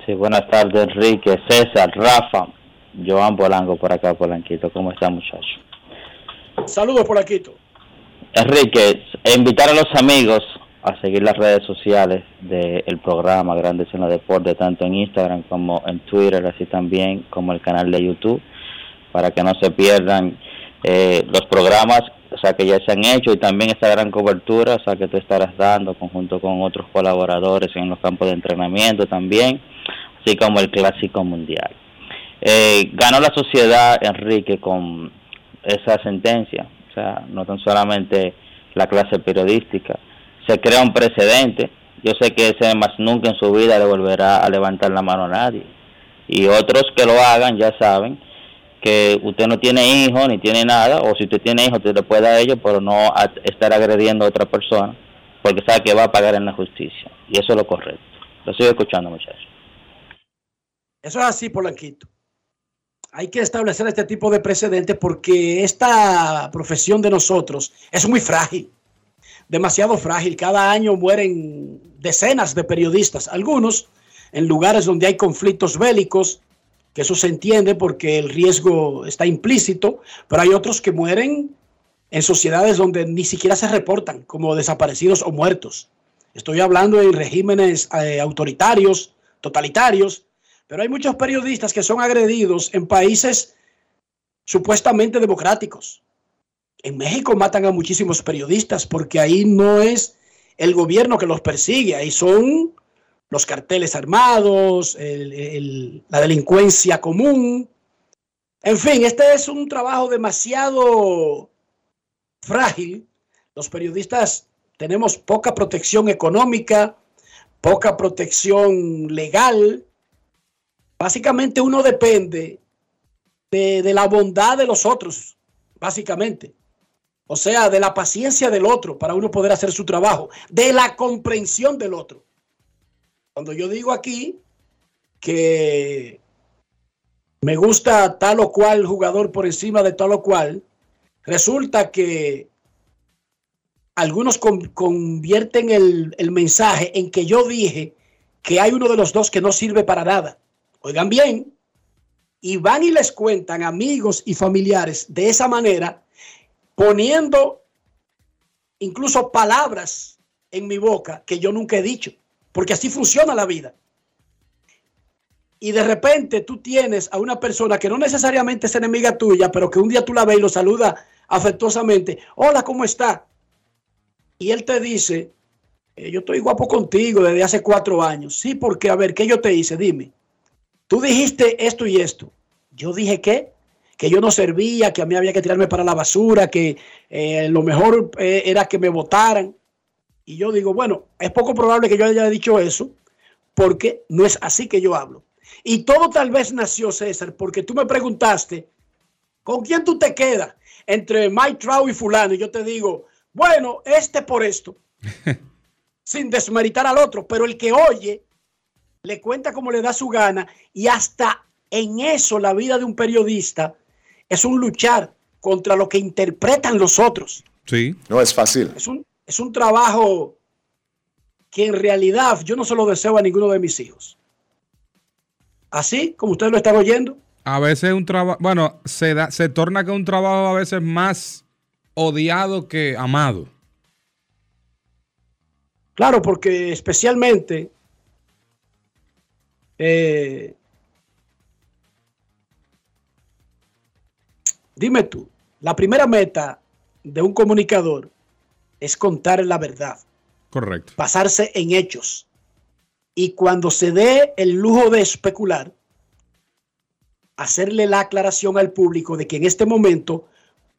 Sí, buenas tardes, Enrique, César, Rafa, Joan Polanco por acá, Polanquito. ¿Cómo está, muchacho? Saludos, Polaquito. Enrique, e invitar a los amigos a seguir las redes sociales del programa Grandes en los Deportes, tanto en Instagram como en Twitter, así también como el canal de YouTube, para que no se pierdan eh, los programas o sea, que ya se han hecho y también esta gran cobertura, o sea, que tú estarás dando conjunto con otros colaboradores en los campos de entrenamiento también, así como el Clásico Mundial. Eh, ganó la sociedad, Enrique, con esa sentencia, sea, no tan solamente la clase periodística, se crea un precedente, yo sé que ese más nunca en su vida le volverá a levantar la mano a nadie, y otros que lo hagan ya saben que usted no tiene hijos ni tiene nada, o si usted tiene hijos, usted le puede dar a ellos, pero no estar agrediendo a otra persona, porque sabe que va a pagar en la justicia. Y eso es lo correcto. Lo sigo escuchando, muchachos. Eso es así, Polanquito. Hay que establecer este tipo de precedentes porque esta profesión de nosotros es muy frágil, demasiado frágil. Cada año mueren decenas de periodistas, algunos en lugares donde hay conflictos bélicos, que eso se entiende porque el riesgo está implícito, pero hay otros que mueren en sociedades donde ni siquiera se reportan como desaparecidos o muertos. Estoy hablando de regímenes eh, autoritarios, totalitarios, pero hay muchos periodistas que son agredidos en países supuestamente democráticos. En México matan a muchísimos periodistas porque ahí no es el gobierno que los persigue, ahí son los carteles armados, la delincuencia común. En fin, este es un trabajo demasiado frágil. Los periodistas tenemos poca protección económica, poca protección legal. Básicamente uno depende de, la bondad de los otros, básicamente. O sea, de la paciencia del otro para uno poder hacer su trabajo, de la comprensión del otro. Cuando yo digo aquí que me gusta tal o cual jugador por encima de tal o cual, resulta que algunos con- convierten el mensaje en que yo dije que hay uno de los dos que no sirve para nada. Oigan bien, y van y les cuentan amigos y familiares de esa manera, poniendo incluso palabras en mi boca que yo nunca he dicho, porque así funciona la vida. Y de repente tú tienes a una persona que no necesariamente es enemiga tuya, pero que un día tú la ves y lo saluda afectuosamente. Hola, ¿cómo está? Y él te dice, "Eh, yo estoy guapo contigo desde hace cuatro años. Sí, porque, a ver, ¿qué yo te hice? Dime. Tú dijiste esto y esto. Yo dije qué? Que yo no servía, que a mí había que tirarme para la basura, que eh, lo mejor eh, era que me votaran. Y yo digo, bueno, es poco probable que yo haya dicho eso, porque no es así que yo hablo. Y todo tal vez nació, César, porque tú me preguntaste, ¿con quién tú te quedas entre Mike Trout y fulano? Y yo te digo, bueno, este por esto, sin desmeritar al otro, pero el que oye le cuenta como le da su gana y hasta en eso la vida de un periodista es un luchar contra lo que interpretan los otros. Sí. No es fácil. Es un, es un trabajo que en realidad yo no se lo deseo a ninguno de mis hijos. Así como ustedes lo están oyendo. A veces un trabajo, bueno, se, da, se torna que un trabajo a veces más odiado que amado. Claro, porque especialmente eh, dime tú, la primera meta de un comunicador es contar la verdad, Correcto. basarse en hechos. Y cuando se dé el lujo de especular, hacerle la aclaración al público de que en este momento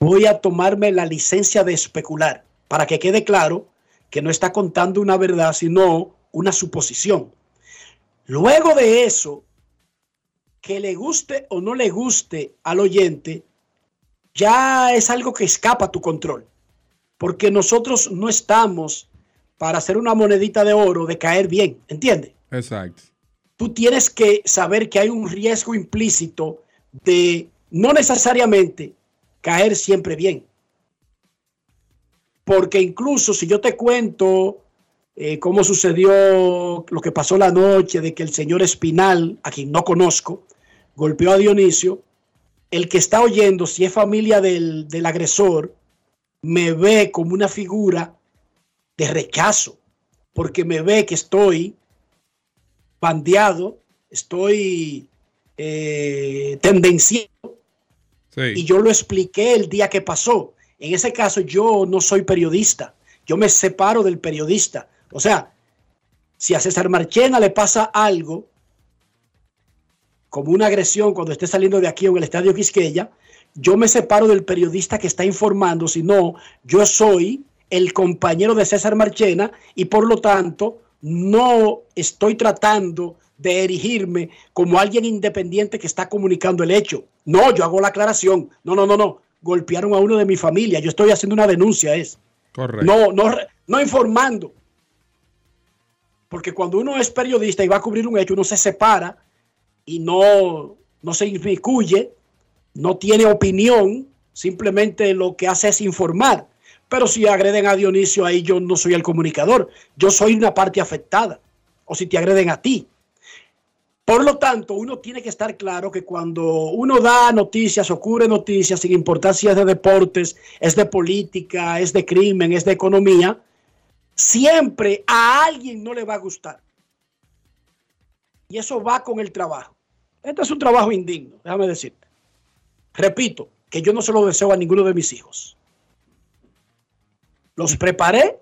voy a tomarme la licencia de especular, para que quede claro que no está contando una verdad, sino una suposición. Luego de eso, que le guste o no le guste al oyente, ya es algo que escapa a tu control. Porque nosotros no estamos para hacer una monedita de oro de caer bien, ¿entiendes? Exacto. Tú tienes que saber que hay un riesgo implícito de no necesariamente caer siempre bien. Porque incluso si yo te cuento eh, cómo sucedió lo que pasó la noche de que el señor Espinal, a quien no conozco, golpeó a Dionisio, el que está oyendo, si es familia del, del agresor, me ve como una figura de rechazo, porque me ve que estoy bandeado, estoy eh, tendenciado, y yo lo expliqué el día que pasó. En ese caso yo no soy periodista, yo me separo del periodista. O sea, si a César Marchena le pasa algo, como una agresión cuando esté saliendo de aquí en el estadio Quisqueya, yo me separo del periodista que está informando, sino yo soy el compañero de César Marchena y por lo tanto no estoy tratando de erigirme como alguien independiente que está comunicando el hecho. No, yo hago la aclaración. No, no, no, no. Golpearon a uno de mi familia. Yo estoy haciendo una denuncia, es. Correcto. No, no, no informando. Porque cuando uno es periodista y va a cubrir un hecho, uno se separa y no, no se inmiscuye, no tiene opinión, simplemente lo que hace es informar. Pero si agreden a Dionisio, ahí yo no soy el comunicador, yo soy una parte afectada. O si te agreden a ti. Por lo tanto, uno tiene que estar claro que cuando uno da noticias o cubre noticias, sin importar si es de deportes, es de política, es de crimen, es de economía, siempre a alguien no le va a gustar. Y eso va con el trabajo. Este es un trabajo indigno, déjame decirte. Repito, que yo no se lo deseo a ninguno de mis hijos. Los preparé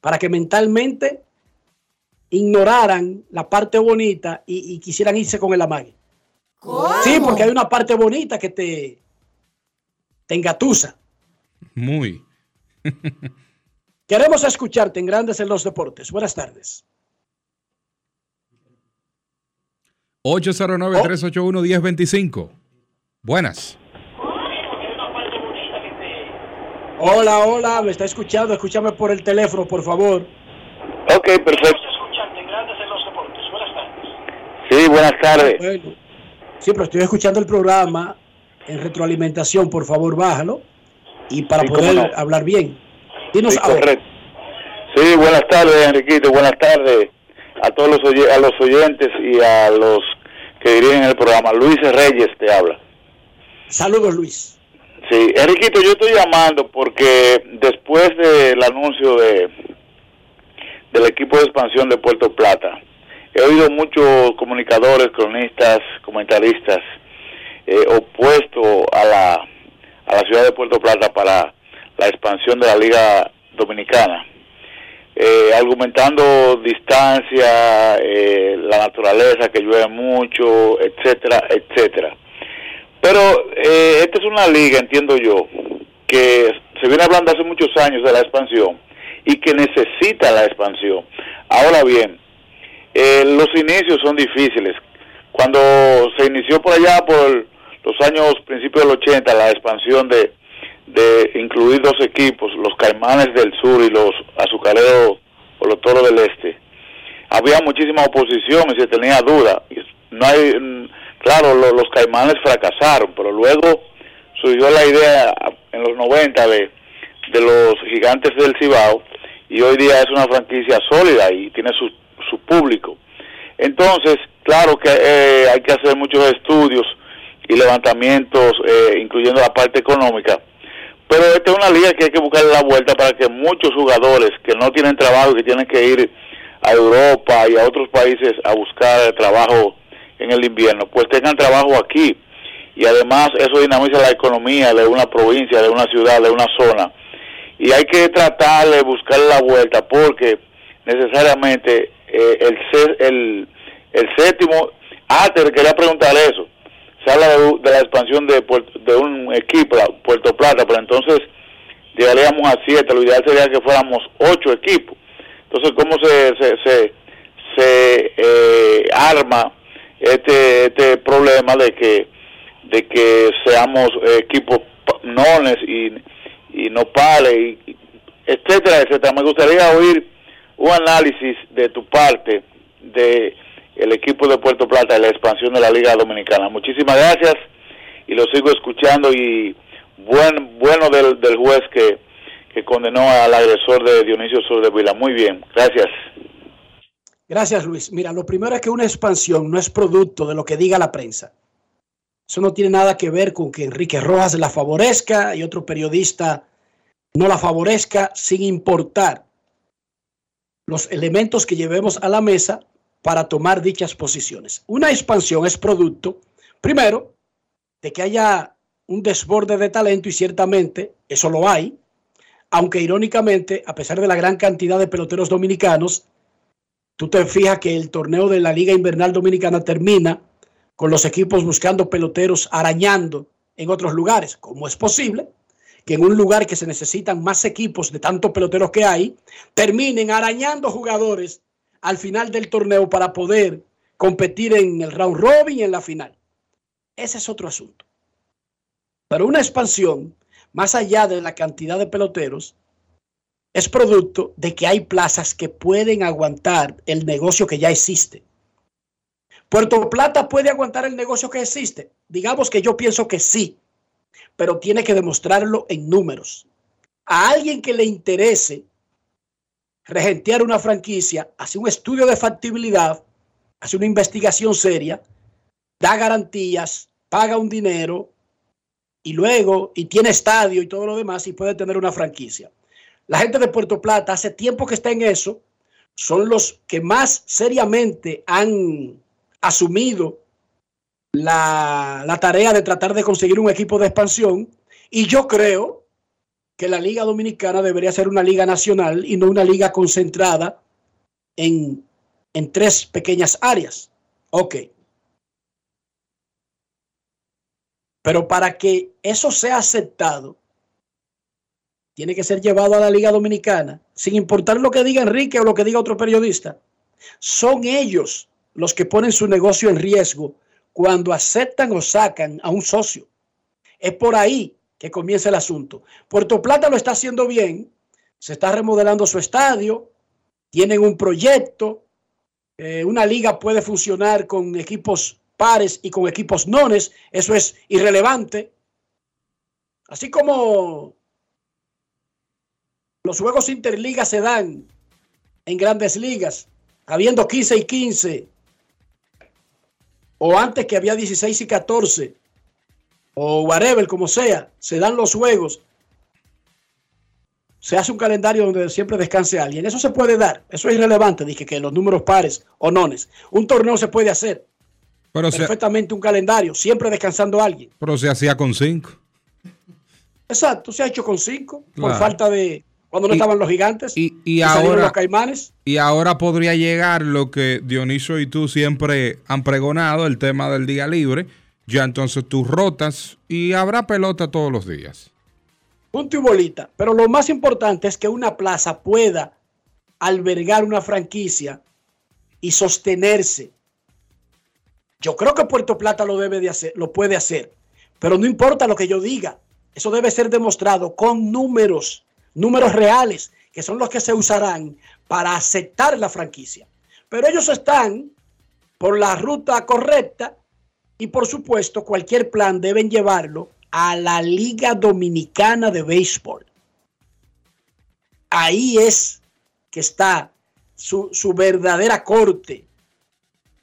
para que mentalmente ignoraran la parte bonita y, y quisieran irse con el amague. Sí, porque hay una parte bonita que te, te engatusa. Muy. Queremos escucharte en Grandes en los Deportes. Buenas tardes. 809-381-1025. Buenas. Hola, hola, me está escuchando. Escúchame por el teléfono, por favor. Ok, perfecto. Sí, buenas tardes. Bueno, sí, pero estoy escuchando el programa en retroalimentación. Por favor, bájalo. Y para Sí, poder no. hablar bien. Dinos Sí, correcto. Sí, buenas tardes, Enriquito. Buenas tardes a todos los, a los oyentes y a los que dirigen el programa. Luis Reyes te habla. Saludos, Luis. Sí, Enriquito, yo estoy llamando porque después del anuncio de del equipo de expansión de Puerto Plata, he oído muchos comunicadores, cronistas, comentaristas eh, opuestos a la, a la ciudad de Puerto Plata para la expansión de la Liga Dominicana, eh, argumentando distancia, eh, la naturaleza que llueve mucho, etcétera, etcétera. Pero eh, esta es una liga, entiendo yo, que se viene hablando hace muchos años de la expansión y que necesita la expansión. Ahora bien, eh, los inicios son difíciles. Cuando se inició por allá por los años principios del 80 la expansión de, de incluir dos equipos, los Caimanes del Sur y los Azucareros o los Toros del Este, había muchísima oposición y se tenía duda. No hay, mm, claro, lo- los caimanes fracasaron, pero luego surgió la idea en los 90 de, de los gigantes del Cibao y hoy día es una franquicia sólida y tiene su, su público. Entonces, claro que eh, hay que hacer muchos estudios y levantamientos, eh, incluyendo la parte económica, pero esta es una liga que hay que buscarle la vuelta para que muchos jugadores que no tienen trabajo, que tienen que ir a Europa y a otros países a buscar trabajo en el invierno, pues tengan trabajo aquí. Y además eso dinamiza la economía de una provincia, de una ciudad, de una zona. Y hay que tratar de buscarle la vuelta porque necesariamente eh, el, el, el séptimo, ah, te quería preguntar eso, se habla de, la expansión de, de un equipo, Puerto Plata, pero entonces llegaríamos a siete, lo ideal sería que fuéramos ocho equipos. Entonces, ¿cómo se, se, se, se, eh, arma este, este problema de que, de que seamos equipos nones y, y nopales, y, etcétera, etcétera? Me gustaría oír un análisis de tu parte de el equipo de Puerto Plata y la expansión de la Liga Dominicana. Muchísimas gracias y lo sigo escuchando y buen bueno del, del juez que, que condenó al agresor de Dionisio Sur de Vila. Muy bien, gracias. Gracias, Luis. Mira, lo primero es que una expansión no es producto de lo que diga la prensa. Eso no tiene nada que ver con que Enrique Rojas la favorezca y otro periodista no la favorezca, sin importar los elementos que llevemos a la mesa para tomar dichas posiciones. Una expansión es producto, primero, de que haya un desborde de talento y ciertamente eso lo hay, aunque irónicamente, a pesar de la gran cantidad de peloteros dominicanos, tú te fijas que el torneo de la Liga Invernal Dominicana termina con los equipos buscando peloteros arañando en otros lugares. ¿Cómo es posible que en un lugar que se necesitan más equipos de tantos peloteros que hay, terminen arañando jugadores al final del torneo para poder competir en el round robin y en la final? Ese es otro asunto. Pero una expansión, más allá de la cantidad de peloteros, es producto de que hay plazas que pueden aguantar el negocio que ya existe. Puerto Plata puede aguantar el negocio que existe. Digamos que yo pienso que sí, pero tiene que demostrarlo en números. A alguien que le interese regentear una franquicia, hace un estudio de factibilidad, hace una investigación seria, da garantías, paga un dinero y luego, y tiene estadio y todo lo demás y puede tener una franquicia. La gente de Puerto Plata hace tiempo que está en eso, son los que más seriamente han asumido la, la tarea de tratar de conseguir un equipo de expansión y yo creo que la Liga Dominicana debería ser una liga nacional y no una liga concentrada en, en tres pequeñas áreas. Ok. Pero para que eso sea aceptado, tiene que ser llevado a la Liga Dominicana, sin importar lo que diga Enrique o lo que diga otro periodista. Son ellos los que ponen su negocio en riesgo cuando aceptan o sacan a un socio. Es por ahí que comienza el asunto. Puerto Plata lo está haciendo bien, se está remodelando su estadio, tienen un proyecto, eh, una liga puede funcionar con equipos pares y con equipos nones, eso es irrelevante. Así como los juegos interligas se dan en grandes ligas, habiendo 15 y 15, o antes que había 16 y 14, o whatever, como sea, se dan los juegos. Se hace un calendario donde siempre descanse alguien. Eso se puede dar. Eso es irrelevante. Dije que los números pares o nones. Un torneo se puede hacer. Pero Perfectamente un calendario, siempre descansando alguien. pero se hacía con cinco. Exacto, se ha hecho con cinco por falta de cuando no Y- estaban los gigantes Y ahora, los caimanes. y ahora podría llegar lo que Dionisio y tú siempre han pregonado, el tema del día libre. Ya entonces tú rotas y habrá pelota todos los días. punto y bolita. Pero lo más importante es que una plaza pueda albergar una franquicia y sostenerse. Yo creo que Puerto Plata lo debe de hacer, lo puede hacer, pero no importa lo que yo diga. Eso debe ser demostrado con números, números reales, que son los que se usarán para aceptar la franquicia. Pero ellos están por la ruta correcta y por supuesto cualquier plan deben llevarlo a la Liga Dominicana de Béisbol. Ahí es que está su, su verdadera corte,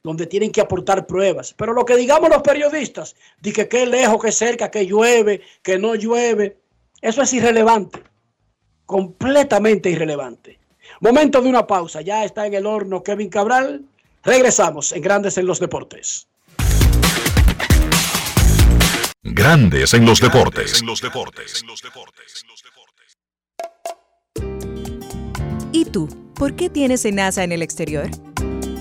donde tienen que aportar pruebas. Pero lo que digamos los periodistas, de que qué lejos, que cerca, que llueve, que no llueve, eso es irrelevante, completamente irrelevante. Momento de una pausa, ya está en el horno Kevin Cabral. Regresamos en Grandes en los Deportes. Grandes en los deportes. En los deportes. ¿Y tú? ¿Por qué tienes NASA en el exterior?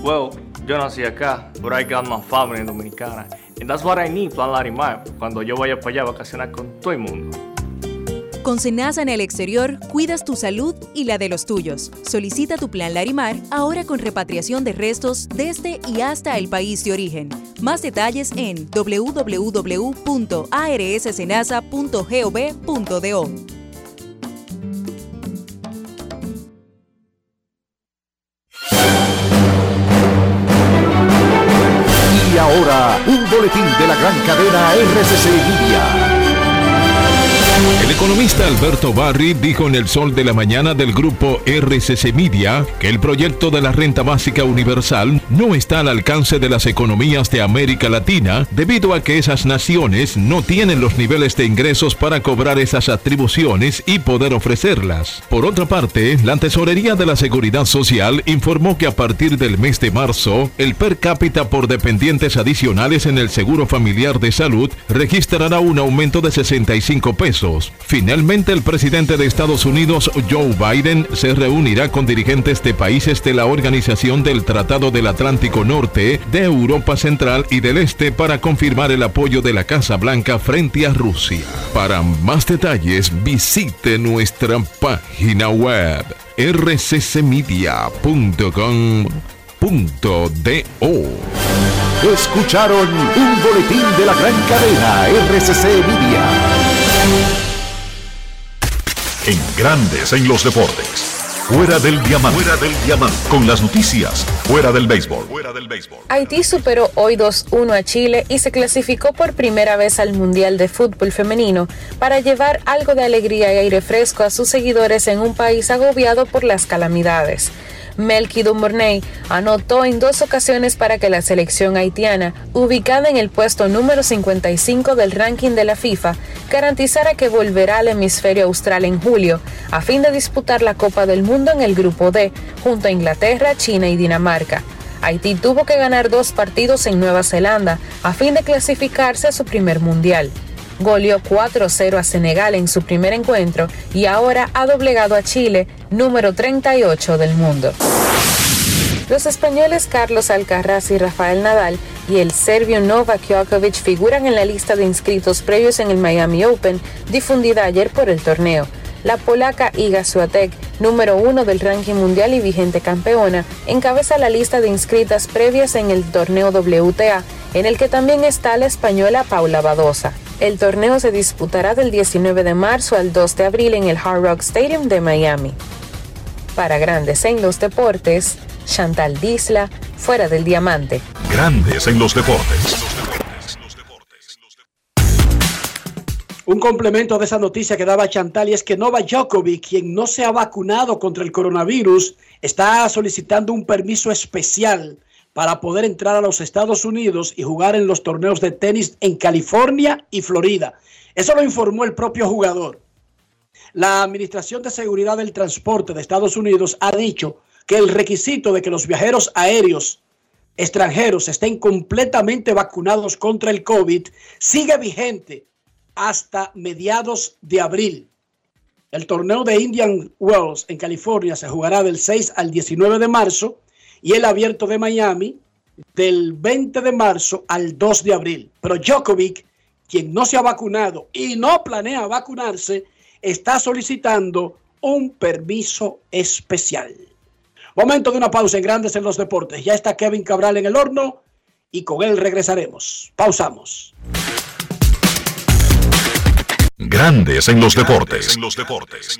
Well, yo nací acá, but I got my family dominicana. And that's what I need, Plan Larimar, cuando yo vaya para allá a vacacionar con todo el mundo. Con Senasa en el exterior, cuidas tu salud y la de los tuyos. Solicita tu plan Larimar ahora con repatriación de restos desde y hasta el país de origen. Más detalles en www.arssenasa.gov.do. Y ahora, un boletín de la gran cadena RCC Media. El economista Alberto Barri dijo en el Sol de la Mañana del grupo RCC Media que el proyecto de la renta básica universal no está al alcance de las economías de América Latina debido a que esas naciones no tienen los niveles de ingresos para cobrar esas atribuciones y poder ofrecerlas. Por otra parte, la Tesorería de la Seguridad Social informó que a partir del mes de marzo, el per cápita por dependientes adicionales en el Seguro Familiar de Salud registrará un aumento de 65 pesos. Finalmente, el presidente de Estados Unidos, Joe Biden, se reunirá con dirigentes de países de la Organización del Tratado del Atlántico Norte, de Europa Central y del Este para confirmar el apoyo de la Casa Blanca frente a Rusia. Para más detalles, visite nuestra página web rccmedia.com.do. Escucharon un boletín de la gran cadena RCC Media. En Grandes en los deportes. Fuera del diamante. Fuera del diamante. Con las noticias. Fuera del béisbol. Fuera del béisbol. Haití superó hoy 2-1 a Chile y se clasificó por primera vez al Mundial de Fútbol Femenino para llevar algo de alegría y aire fresco a sus seguidores en un país agobiado por las calamidades. Melky Dumornay anotó en dos ocasiones para que la selección haitiana, ubicada en el puesto número 55 del ranking de la FIFA, garantizara que volverá al hemisferio austral en julio, a fin de disputar la Copa del Mundo en el Grupo D, junto a Inglaterra, China y Dinamarca. Haití tuvo que ganar dos partidos en Nueva Zelanda a fin de clasificarse a su primer mundial. Goleó 4-0 a Senegal en su primer encuentro y ahora ha doblegado a Chile, número 38 del mundo. Los españoles Carlos Alcaraz y Rafael Nadal y el serbio Novak Djokovic figuran en la lista de inscritos previos en el Miami Open, difundida ayer por el torneo. La polaca Iga Swiatek, número uno del ranking mundial y vigente campeona, encabeza la lista de inscritas previas en el torneo WTA, en el que también está la española Paula Badosa. El torneo se disputará del 19 de marzo al 2 de abril en el Hard Rock Stadium de Miami. Para Grandes en los Deportes, Chantal Disla, fuera del diamante. Grandes en los deportes. Un complemento de esa noticia que daba Chantal y es que Nova Djokovic, quien no se ha vacunado contra el coronavirus, está solicitando un permiso especial para poder entrar a los Estados Unidos y jugar en los torneos de tenis en California y Florida. Eso lo informó el propio jugador. La Administración de Seguridad del Transporte de Estados Unidos ha dicho que el requisito de que los viajeros aéreos extranjeros estén completamente vacunados contra el COVID sigue vigente hasta mediados de abril. El torneo de Indian Wells en California se jugará del 6 al 19 de marzo y el abierto de Miami del 20 de marzo al 2 de abril. Pero Djokovic, quien no se ha vacunado y no planea vacunarse, está solicitando un permiso especial. Momento de una pausa en Grandes en los Deportes. Ya está Kevin Cabral en el horno y con él regresaremos. Pausamos. Grandes en los deportes. En los deportes.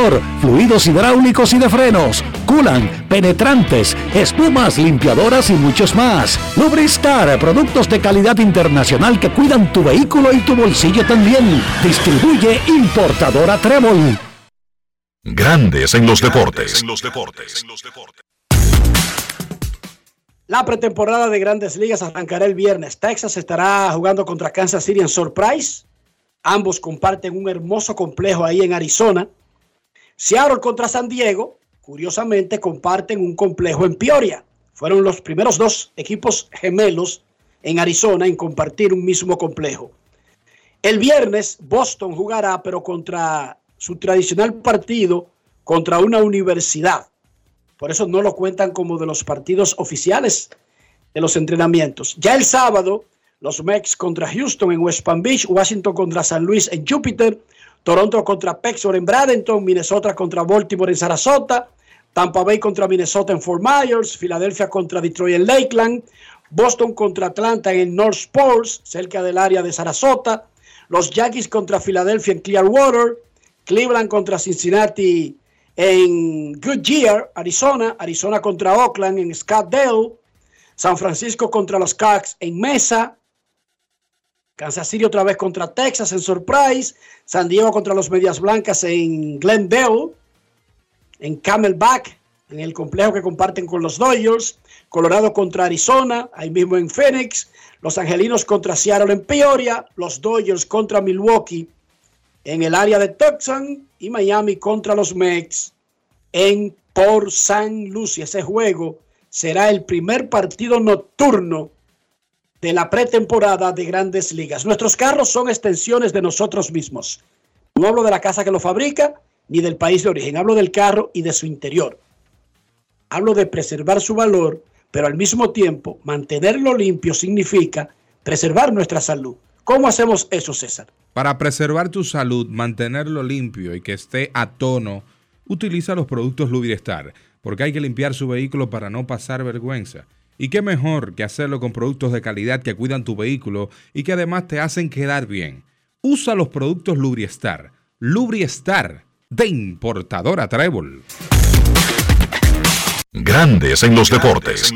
fluidos hidráulicos y de frenos, culan, penetrantes, espumas, limpiadoras y muchos más. Lubristar, productos de calidad internacional que cuidan tu vehículo y tu bolsillo también. Distribuye importadora Trébol. Grandes en los deportes. La pretemporada de grandes ligas arrancará el viernes. Texas estará jugando contra Kansas City en Surprise. Ambos comparten un hermoso complejo ahí en Arizona. Seattle contra San Diego, curiosamente, comparten un complejo en Peoria. Fueron los primeros dos equipos gemelos en Arizona en compartir un mismo complejo. El viernes Boston jugará, pero contra su tradicional partido, contra una universidad. Por eso no lo cuentan como de los partidos oficiales de los entrenamientos. Ya el sábado, los Mex contra Houston en West Palm Beach, Washington contra San Luis en Júpiter, Toronto contra Pexor en Bradenton, Minnesota contra Baltimore en Sarasota, Tampa Bay contra Minnesota en Fort Myers, Filadelfia contra Detroit en Lakeland, Boston contra Atlanta en North Sports, cerca del área de Sarasota, los Yankees contra Filadelfia en Clearwater, Cleveland contra Cincinnati en Goodyear, Arizona, Arizona contra Oakland en Scottsdale, San Francisco contra los Cubs en Mesa, Kansas City otra vez contra Texas en Surprise, San Diego contra los Medias Blancas en Glendale, en Camelback, en el complejo que comparten con los Dodgers, Colorado contra Arizona, ahí mismo en Phoenix, los Angelinos contra Seattle en Peoria, los Dodgers contra Milwaukee en el área de Tucson y Miami contra los Mets en Port San Lucie. Ese juego será el primer partido nocturno de la pretemporada de grandes ligas. Nuestros carros son extensiones de nosotros mismos. No hablo de la casa que lo fabrica ni del país de origen, hablo del carro y de su interior. Hablo de preservar su valor, pero al mismo tiempo mantenerlo limpio significa preservar nuestra salud. ¿Cómo hacemos eso, César? Para preservar tu salud, mantenerlo limpio y que esté a tono, utiliza los productos Lubristar, porque hay que limpiar su vehículo para no pasar vergüenza. Y qué mejor que hacerlo con productos de calidad que cuidan tu vehículo y que además te hacen quedar bien. Usa los productos Lubristar. Lubristar, de importadora Trébol. Grandes en los deportes.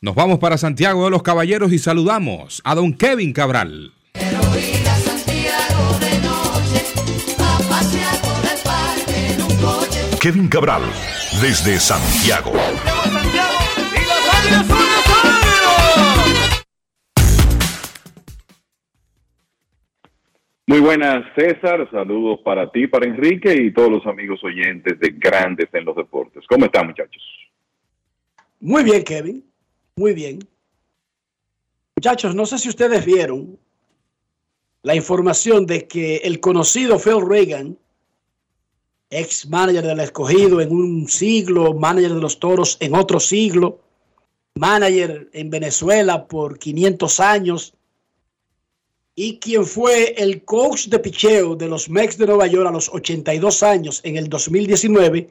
Nos vamos para Santiago de los Caballeros y saludamos a don Kevin Cabral. Kevin Cabral, desde Santiago. Muy buenas, César. Saludos para ti, para Enrique y todos los amigos oyentes de Grandes en los Deportes. ¿Cómo están, muchachos? Muy bien, Kevin. Muy bien. Muchachos, no sé si ustedes vieron la información de que el conocido Phil Reagan, ex manager del escogido en un siglo, manager de los toros en otro siglo, manager en Venezuela por 500 años, y quien fue el coach de picheo de los Mex de Nueva York a los 82 años en el 2019,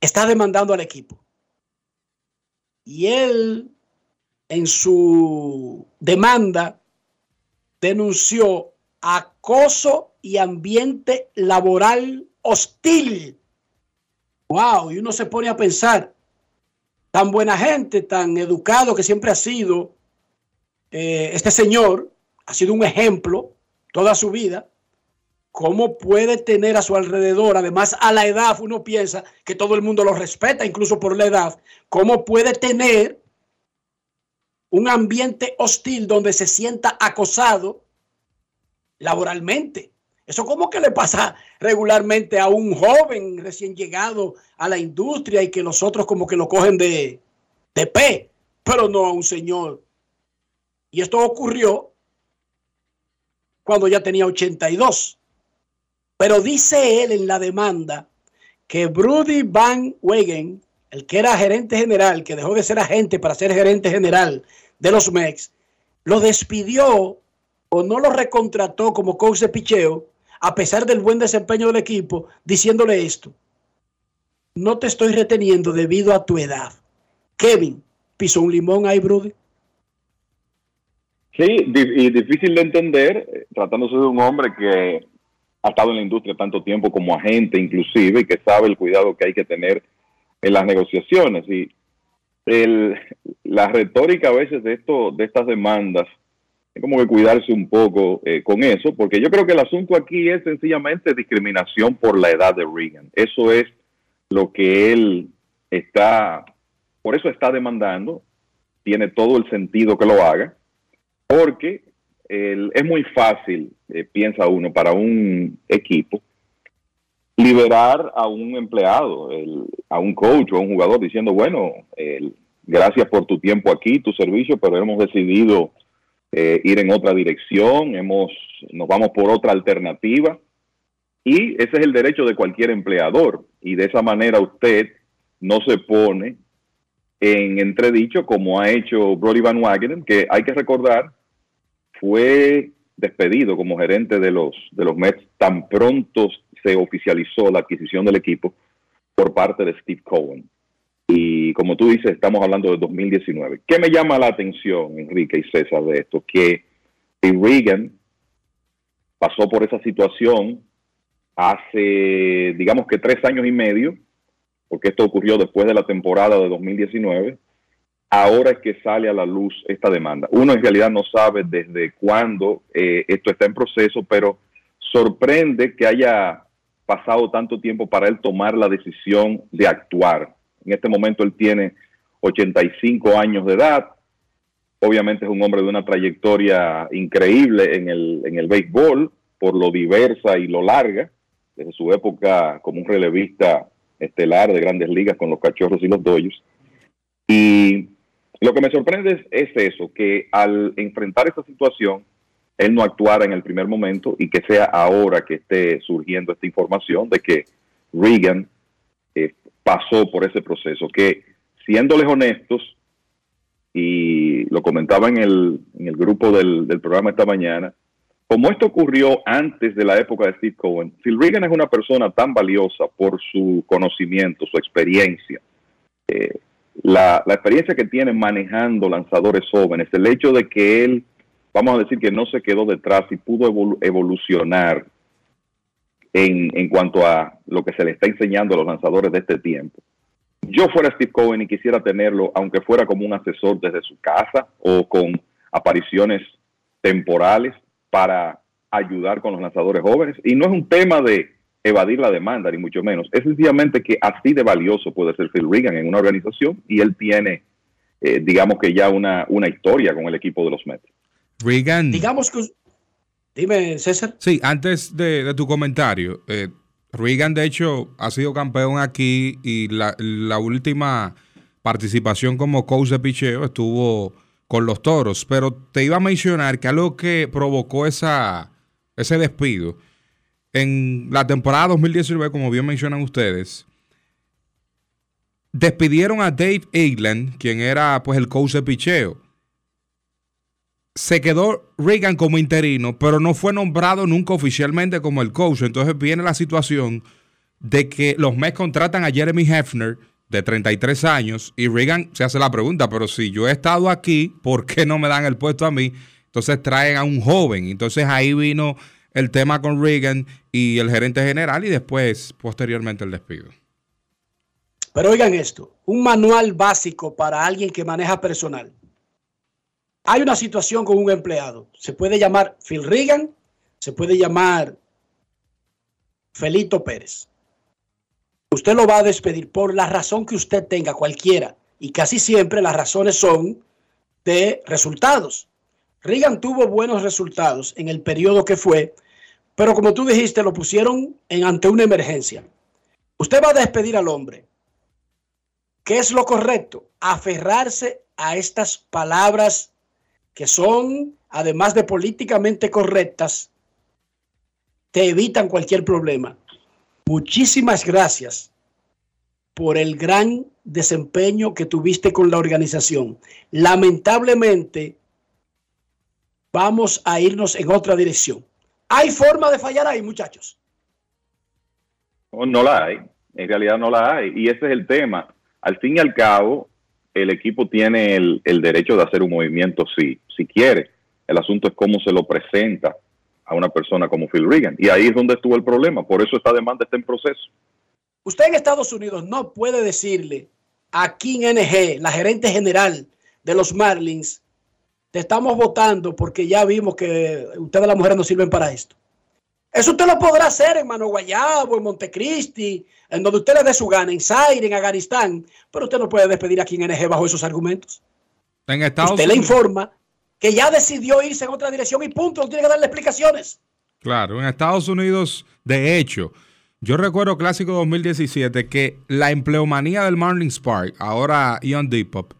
está demandando al equipo. Y él, en su demanda, denunció acoso y ambiente laboral hostil. Wow, y uno se pone a pensar, tan buena gente, tan educado que siempre ha sido eh, este señor, ha sido un ejemplo toda su vida, ¿cómo puede tener a su alrededor, además a la edad, uno piensa que todo el mundo lo respeta, incluso por la edad, cómo puede tener un ambiente hostil donde se sienta acosado laboralmente? Eso como que le pasa regularmente a un joven recién llegado a la industria y que los otros como que lo cogen de, de pe, pero no a un señor. Y esto ocurrió cuando ya tenía 82. Pero dice él en la demanda que Brody Van Wegen, el que era gerente general, que dejó de ser agente para ser gerente general de los Mex, lo despidió o no lo recontrató como coach de picheo, a pesar del buen desempeño del equipo, diciéndole esto. No te estoy reteniendo debido a tu edad. Kevin, pisó un limón ahí, Brody. Sí, y difícil de entender, eh, tratándose de un hombre que ha estado en la industria tanto tiempo como agente inclusive y que sabe el cuidado que hay que tener en las negociaciones. Y el, la retórica a veces de, esto, de estas demandas como que cuidarse un poco eh, con eso, porque yo creo que el asunto aquí es sencillamente discriminación por la edad de Reagan. Eso es lo que él está, por eso está demandando, tiene todo el sentido que lo haga, porque es muy fácil, eh, piensa uno, para un equipo, liberar a un empleado, el- a un coach o a un jugador diciendo, bueno, el- gracias por tu tiempo aquí, tu servicio, pero hemos decidido eh, ir en otra dirección, hemos, nos vamos por otra alternativa. Y ese es el derecho de cualquier empleador. Y de esa manera usted no se pone en entredicho como ha hecho Brody Van Wagenen, que hay que recordar, fue despedido como gerente de los, de los Mets tan pronto se oficializó la adquisición del equipo por parte de Steve Cohen. Y como tú dices, estamos hablando de 2019. ¿Qué me llama la atención, Enrique y César, de esto? Que Reagan pasó por esa situación hace, digamos que tres años y medio, porque esto ocurrió después de la temporada de 2019. Ahora es que sale a la luz esta demanda. Uno en realidad no sabe desde cuándo eh, esto está en proceso, pero sorprende que haya pasado tanto tiempo para él tomar la decisión de actuar. En este momento él tiene 85 años de edad. Obviamente es un hombre de una trayectoria increíble en el, en el béisbol, por lo diversa y lo larga, desde su época como un relevista estelar de grandes ligas con los cachorros y los Dodgers. Y lo que me sorprende es, es eso, que al enfrentar esta situación, él no actuara en el primer momento y que sea ahora que esté surgiendo esta información de que Reagan pasó por ese proceso, que siéndoles honestos, y lo comentaba en el, en el grupo del, del programa esta mañana, como esto ocurrió antes de la época de Steve Cohen, Phil Reagan es una persona tan valiosa por su conocimiento, su experiencia, eh, la, la experiencia que tiene manejando lanzadores jóvenes, el hecho de que él, vamos a decir que no se quedó detrás y pudo evolu- evolucionar en, en cuanto a lo que se le está enseñando a los lanzadores de este tiempo. Yo fuera Steve Cohen y quisiera tenerlo, aunque fuera como un asesor desde su casa o con apariciones temporales para ayudar con los lanzadores jóvenes. Y no es un tema de evadir la demanda, ni mucho menos. Es sencillamente que así de valioso puede ser Phil Reagan en una organización y él tiene, eh, digamos que ya una, una historia con el equipo de los Mets. Reagan. Digamos que. Dime, César. Sí, antes de, tu comentario, eh, de hecho ha sido campeón aquí y la, última participación como coach de picheo estuvo con los toros, pero te iba a mencionar que algo que provocó ese despido en la temporada 2019, como bien mencionan ustedes, despidieron a Dave Egland, quien era pues el coach de picheo. Se quedó Reagan como interino, pero no fue nombrado nunca oficialmente como el coach. Entonces viene la situación de que los Mets contratan a Jeremy Hefner, de 33 años, y Reagan se hace la pregunta, pero si yo he estado aquí, ¿por qué no me dan el puesto a mí? Entonces traen a un joven. Entonces ahí vino el tema con Reagan y el gerente general y después, posteriormente, el despido. Pero oigan esto, un manual básico para alguien que maneja personal. Hay una situación con un empleado. Se puede llamar Phil Reagan, se puede llamar Felito Pérez. Usted lo va a despedir por la razón que usted tenga, cualquiera. Y casi siempre las razones son de resultados. Reagan tuvo buenos resultados en el periodo que fue, pero como tú dijiste, lo pusieron en, ante una emergencia. Usted va a despedir al hombre. ¿Qué es lo correcto? Aferrarse a estas palabras que son, además de políticamente correctas, te evitan cualquier problema. Muchísimas gracias por el gran desempeño que tuviste con la organización. Lamentablemente, vamos a irnos en otra dirección. ¿Hay forma de fallar ahí, muchachos? No, no la hay, en realidad no la hay. Y ese es el tema. Al fin y al cabo, el equipo tiene el, derecho de hacer un movimiento si, si quiere. El asunto es cómo se lo presenta a una persona como Phil Reagan. Y ahí es donde estuvo el problema. Por eso esta demanda está en proceso. Usted en Estados Unidos no puede decirle a King NG, la gerente general de los Marlins, te estamos votando porque ya vimos que ustedes las mujeres no sirven para esto. Eso usted lo podrá hacer en Mano Guayabo, en Montecristi, en donde usted le dé su gana, en Zaire, en Afganistán, pero usted no puede despedir a King NG bajo esos argumentos. En Estados usted le informa que ya decidió irse en otra dirección y punto, no tiene que darle explicaciones. Claro, en Estados Unidos, de hecho, yo recuerdo Clásico 2017 que la empleomanía del Marlins Park, ahora Ion Depop,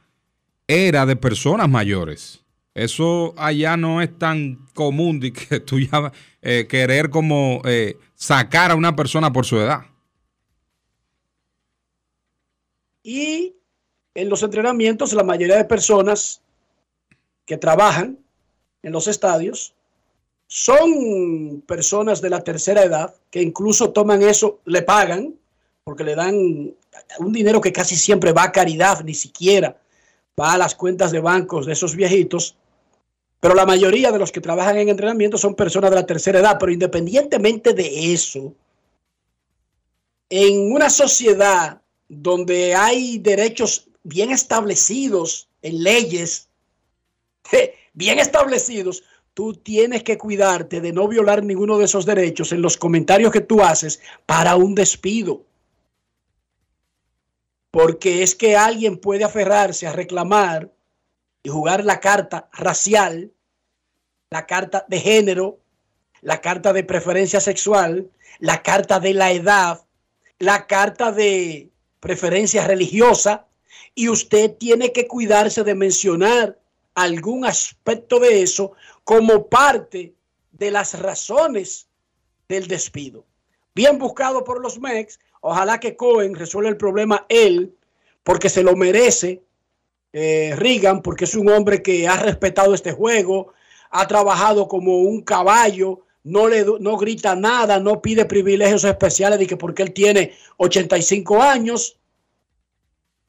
era de personas mayores. Eso allá no es tan común de que tú ya eh, querer como eh, sacar a una persona por su edad. Y en los entrenamientos, la mayoría de personas que trabajan en los estadios son personas de la tercera edad que incluso toman eso, le pagan, porque le dan un dinero que casi siempre va a caridad, ni siquiera va a las cuentas de bancos de esos viejitos. Pero la mayoría de los que trabajan en entrenamiento son personas de la tercera edad. Pero independientemente de eso, en una sociedad donde hay derechos bien establecidos en leyes, bien establecidos, tú tienes que cuidarte de no violar ninguno de esos derechos en los comentarios que tú haces para un despido. Porque es que alguien puede aferrarse a reclamar y jugar la carta racial, la carta de género, la carta de preferencia sexual, la carta de la edad, la carta de preferencia religiosa, y usted tiene que cuidarse de mencionar algún aspecto de eso como parte de las razones del despido. Bien buscado por los MEX, ojalá que Cohen resuelva el problema él, porque se lo merece, eh, Reagan, porque es un hombre que ha respetado este juego, ha trabajado como un caballo, no, le, no grita nada, no pide privilegios especiales de que porque él tiene 85 años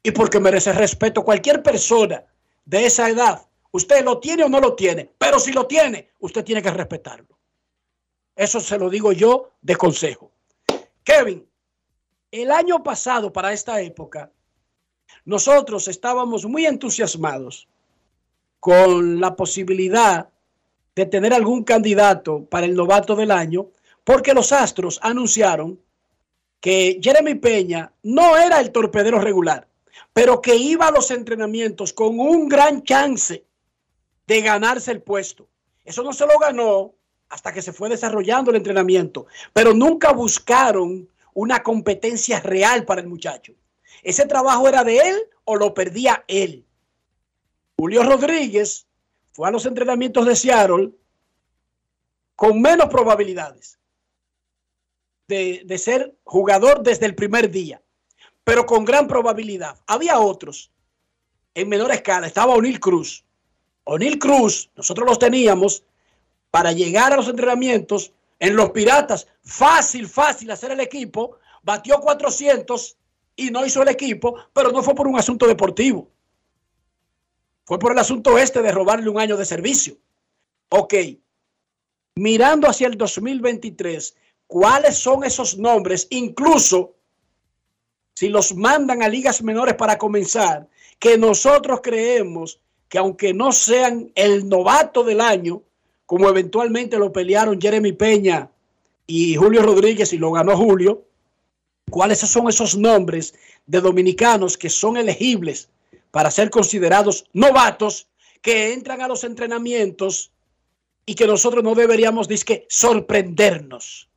y porque merece respeto. Cualquier persona de esa edad, usted lo tiene o no lo tiene, pero si lo tiene, usted tiene que respetarlo. Eso se lo digo yo de consejo. Kevin, el año pasado para esta época, nosotros estábamos muy entusiasmados con la posibilidad de tener algún candidato para el novato del año, porque los Astros anunciaron que Jeremy Peña no era el torpedero regular, pero que iba a los entrenamientos con un gran chance de ganarse el puesto. Eso no se lo ganó hasta que se fue desarrollando el entrenamiento, pero nunca buscaron una competencia real para el muchacho. ¿Ese trabajo era de él o lo perdía él? Julio Rodríguez fue a los entrenamientos de Seattle con menos probabilidades de, de, ser jugador desde el primer día, pero con gran probabilidad. Había otros en menor escala. Estaba O'Neill Cruz. O'Neill Cruz, nosotros los teníamos para llegar a los entrenamientos en los Piratas. Fácil, fácil hacer el equipo. Batió 400 y no hizo el equipo, pero no fue por un asunto deportivo. Fue por el asunto este de robarle un año de servicio. Ok. Mirando hacia el 2023, ¿cuáles son esos nombres? Incluso si los mandan a ligas menores para comenzar, que nosotros creemos que aunque no sean el novato del año, como eventualmente lo pelearon Jeremy Peña y Julio Rodríguez y lo ganó Julio, ¿cuáles son esos nombres de dominicanos que son elegibles para ser considerados novatos que entran a los entrenamientos y que nosotros no deberíamos disque sorprendernos?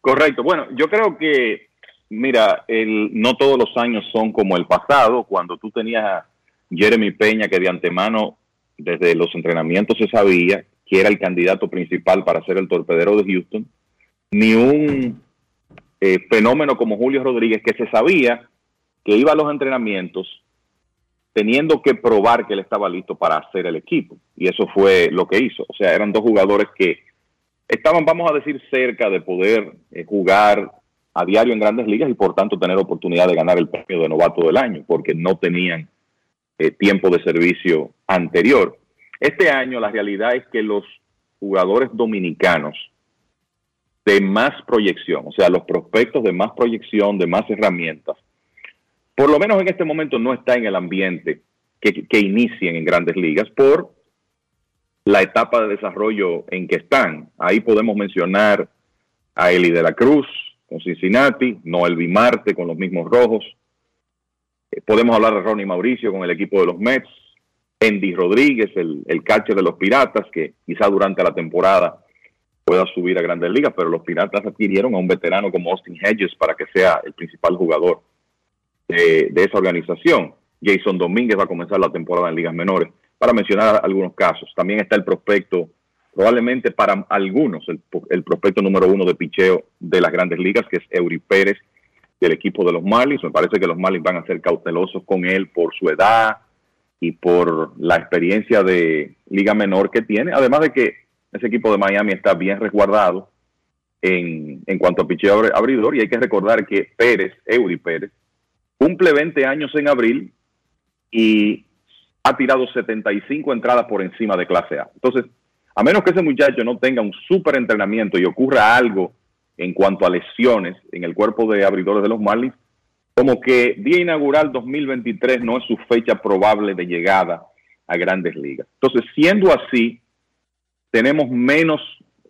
Correcto. Bueno, yo creo que, mira, el, no todos los años son como el pasado, cuando tú tenías Jeremy Peña, que de antemano, desde los entrenamientos se sabía que era el candidato principal para ser el torpedero de Houston, ni un eh, fenómeno como Julio Rodríguez, que se sabía que iba a los entrenamientos teniendo que probar que él estaba listo para hacer el equipo. Y eso fue lo que hizo. O sea, eran dos jugadores que estaban, vamos a decir, cerca de poder eh, jugar a diario en grandes ligas y por tanto tener oportunidad de ganar el premio de novato del año, porque no tenían eh, tiempo de servicio anterior. Este año la realidad es que los jugadores dominicanos de más proyección, o sea, los prospectos de más proyección, de más herramientas, por lo menos en este momento no está en el ambiente que, que inicien en grandes ligas por la etapa de desarrollo en que están. Ahí podemos mencionar a Eli de la Cruz con Cincinnati, Noel Bimarte con los mismos rojos. Eh, podemos hablar de Ronnie Mauricio con el equipo de los Mets, Andy Rodríguez, el, el catcher de los Piratas, que quizá durante la temporada pueda subir a grandes ligas, pero los Piratas adquirieron a un veterano como Austin Hedges para que sea el principal jugador de, esa organización. Jason Domínguez va a comenzar la temporada en ligas menores, para mencionar algunos casos. También está el prospecto, probablemente para algunos, el, prospecto número uno de picheo de las grandes ligas, que es Eury Pérez, del equipo de los Marlins. Me parece que los Marlins van a ser cautelosos con él por su edad y por la experiencia de liga menor que tiene, además de que ese equipo de Miami está bien resguardado en, en cuanto a picheo abridor y hay que recordar que Pérez, Eury Pérez, cumple 20 años en abril y ha tirado 75 entradas por encima de clase A. Entonces, a menos que ese muchacho no tenga un súper entrenamiento y ocurra algo en cuanto a lesiones en el cuerpo de abridores de los Marlins, como que día inaugural 2023 no es su fecha probable de llegada a grandes ligas. Entonces, siendo así, tenemos menos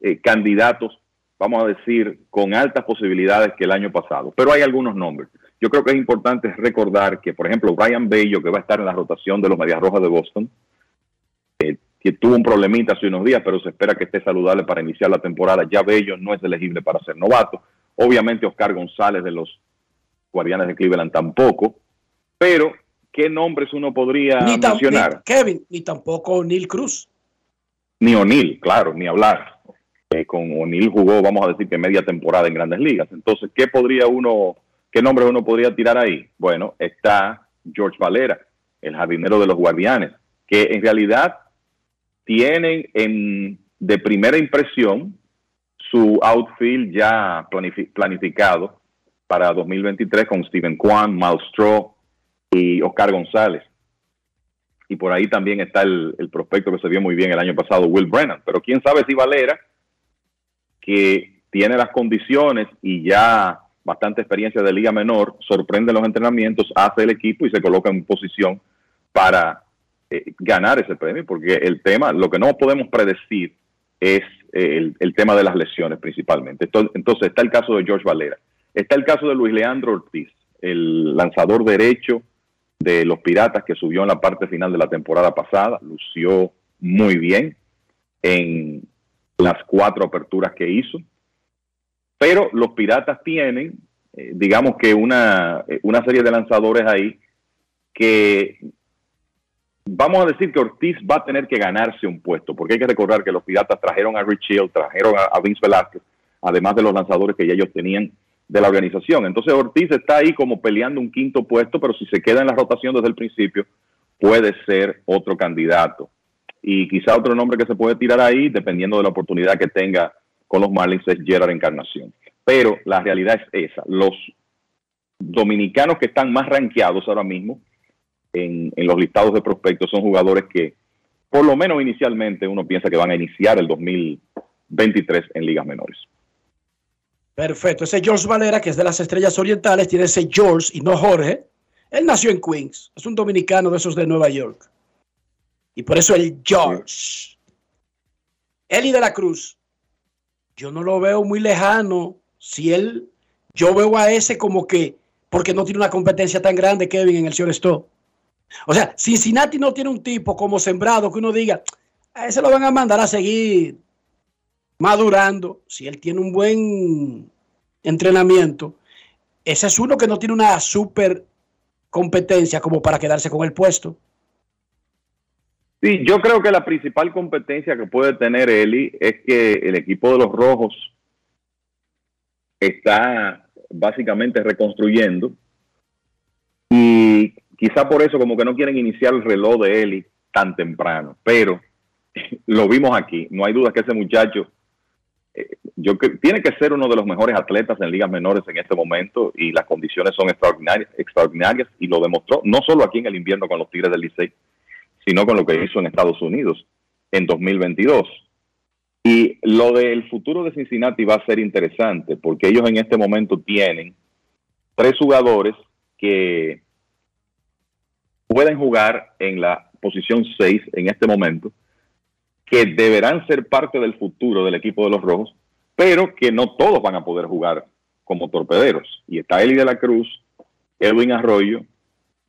eh, candidatos, vamos a decir, con altas posibilidades que el año pasado, pero hay algunos nombres. Yo creo que es importante recordar que, por ejemplo, Brian Bello, que va a estar en la rotación de los Medias Rojas de Boston, que tuvo un problemita hace unos días, pero se espera que esté saludable para iniciar la temporada. Ya Bello no es elegible para ser novato. Obviamente Oscar González de los Guardianes de Cleveland tampoco. Pero, ¿qué nombres uno podría mencionar? Kevin, ni tampoco Neil Cruz. Ni O'Neill, claro, ni hablar. Eh, con O'Neill jugó, vamos a decir que media temporada en grandes ligas. Entonces, ¿qué podría uno ¿Qué nombre uno podría tirar ahí? Bueno, está George Valera, el jardinero de los guardianes, que en realidad tienen en, de primera impresión su outfield ya planificado para 2023 con Steven Kwan, Miles y Oscar González. Y por ahí también está el, el, prospecto que se vio muy bien el año pasado, Will Brennan. Pero quién sabe si Valera, que tiene las condiciones y ya bastante experiencia de liga menor, sorprende los entrenamientos, hace el equipo y se coloca en posición para eh, ganar ese premio, porque el tema, lo que no podemos predecir es eh, el, tema de las lesiones principalmente. Entonces, está el caso de George Valera, está el caso de Luis Leandro Ortiz, el lanzador derecho de los Piratas que subió en la parte final de la temporada pasada, lució muy bien en las cuatro aperturas que hizo, pero los piratas tienen, eh, digamos que una, eh, una serie de lanzadores ahí que vamos a decir que Ortiz va a tener que ganarse un puesto, porque hay que recordar que los piratas trajeron a Rich Hill, trajeron a, Vince Velázquez, además de los lanzadores que ya ellos tenían de la organización. Entonces Ortiz está ahí como peleando un quinto puesto, pero si se queda en la rotación desde el principio, puede ser otro candidato. Y quizá otro nombre que se puede tirar ahí, dependiendo de la oportunidad que tenga con los Marlins es Gerard Encarnación. Pero la realidad es esa. Los dominicanos que están más rankeados ahora mismo en, los listados de prospectos son jugadores que, por lo menos inicialmente, uno piensa que van a iniciar el 2023 en ligas menores. Perfecto. Ese George Valera, que es de las Estrellas Orientales, tiene ese George y no Jorge. Él nació en Queens. Es un dominicano de esos de Nueva York. Y por eso el George. Eli de la Cruz yo no lo veo muy lejano. Si él, yo veo a ese como que, porque no tiene una competencia tan grande, Kevin, en el Stop. O sea, Cincinnati no tiene un tipo como sembrado que uno diga, a ese lo van a mandar a seguir madurando. Si él tiene un buen entrenamiento, ese es uno que no tiene una super competencia como para quedarse con el puesto. Sí, yo creo que la principal competencia que puede tener Eli es que el equipo de los Rojos está básicamente reconstruyendo y quizá por eso como que no quieren iniciar el reloj de Eli tan temprano, pero lo vimos aquí, no hay duda que ese muchacho eh, tiene que ser uno de los mejores atletas en ligas menores en este momento y las condiciones son extraordinarias, extraordinarias y lo demostró no solo aquí en el invierno con los Tigres del Licey, sino con lo que hizo en Estados Unidos en 2022. Y lo del futuro de Cincinnati va a ser interesante porque ellos en este momento tienen tres jugadores que pueden jugar en la posición 6 en este momento, que deberán ser parte del futuro del equipo de los Rojos, pero que no todos van a poder jugar como torpederos. Y está Eli de la Cruz, Edwin Arroyo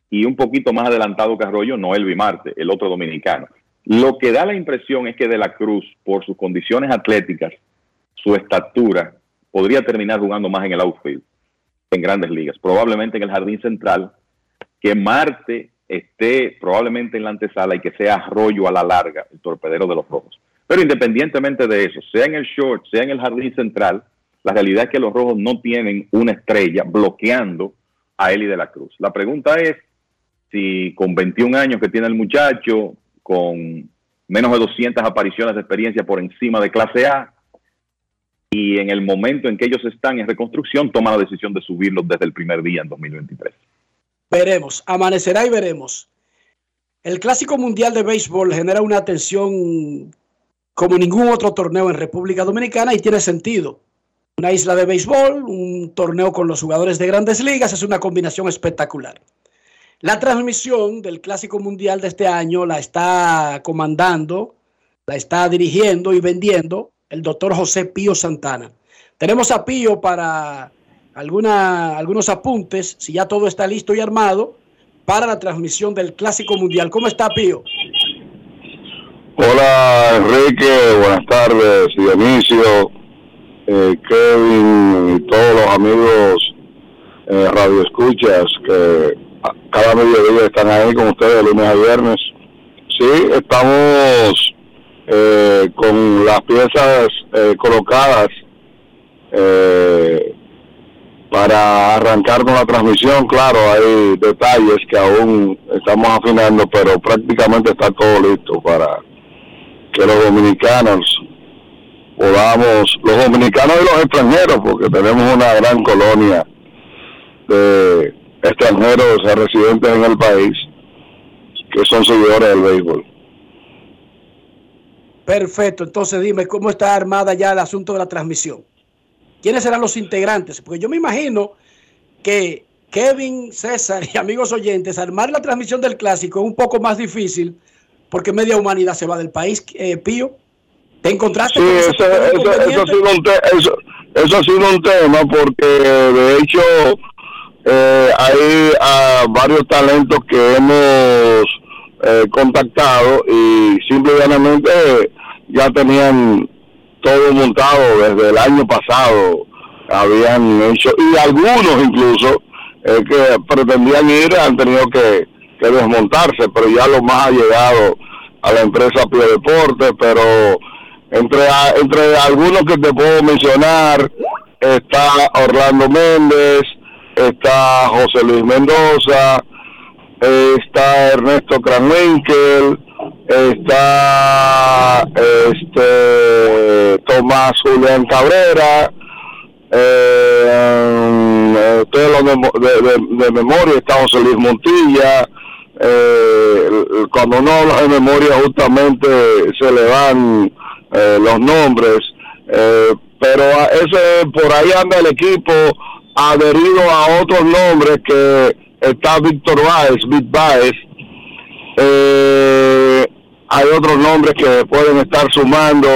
y un poquito más adelantado que Arroyo, Noel Vimarte, el otro dominicano. Lo que da la impresión es que de la Cruz, por sus condiciones atléticas, su estatura, podría terminar jugando más en el outfield, en grandes ligas, probablemente en el jardín central, que Marte esté probablemente en la antesala y que sea Arroyo a la larga, el torpedero de los rojos. Pero independientemente de eso, sea en el short, sea en el jardín central, la realidad es que los rojos no tienen una estrella bloqueando a Eli de la Cruz. La pregunta es si con 21 años que tiene el muchacho, con menos de 200 apariciones de experiencia por encima de clase A, y en el momento en que ellos están en reconstrucción, toma la decisión de subirlos desde el primer día en 2023. Veremos, amanecerá y veremos. El Clásico Mundial de Béisbol genera una atención como ningún otro torneo en República Dominicana y tiene sentido. Una isla de béisbol, un torneo con los jugadores de grandes ligas, es una combinación espectacular. La transmisión del Clásico Mundial de este año la está comandando, la está dirigiendo y vendiendo el doctor José Pío Santana. Tenemos a Pío para alguna, algunos apuntes, si ya todo está listo y armado, para la transmisión del Clásico Mundial. ¿Cómo está Pío? Hola Enrique, buenas tardes, Dionisio, eh, Kevin y todos los amigos eh, radioescuchas que cada mediodía están ahí con ustedes de lunes a viernes. Sí, estamos eh, con las piezas eh, colocadas eh, para arrancar con la transmisión. Claro, hay detalles que aún estamos afinando, pero prácticamente está todo listo para que los dominicanos podamos, los dominicanos y los extranjeros, porque tenemos una gran colonia de extranjeros residentes en el país que son seguidores del béisbol. Perfecto, entonces dime cómo está armada ya el asunto de la transmisión. ¿Quiénes serán los integrantes? Porque yo me imagino que Kevin, César y amigos oyentes, armar la transmisión del clásico es un poco más difícil porque media humanidad se va del país. Eh, Pío, ¿te encontraste sí, eso, eso, eso, ha sido un eso, eso ha sido un tema porque de hecho eh, hay ah, varios talentos que hemos eh, contactado y simplemente ya tenían todo montado desde el año pasado, habían hecho, y algunos incluso eh, que pretendían ir han tenido que, desmontarse, pero ya lo más ha llegado a la empresa Pie Deporte, pero entre, entre algunos que te puedo mencionar está Orlando Méndez, está José Luis Mendoza, está Ernesto Kranwinkel, está este Tomás Julián Cabrera, eh, de, memoria está José Luis Montilla, eh, cuando uno habla de memoria justamente se le van eh, los nombres, eh, pero ese por ahí anda el equipo adherido a otros nombres que está Víctor Báez, Vic Báez, eh, hay otros nombres que pueden estar sumando,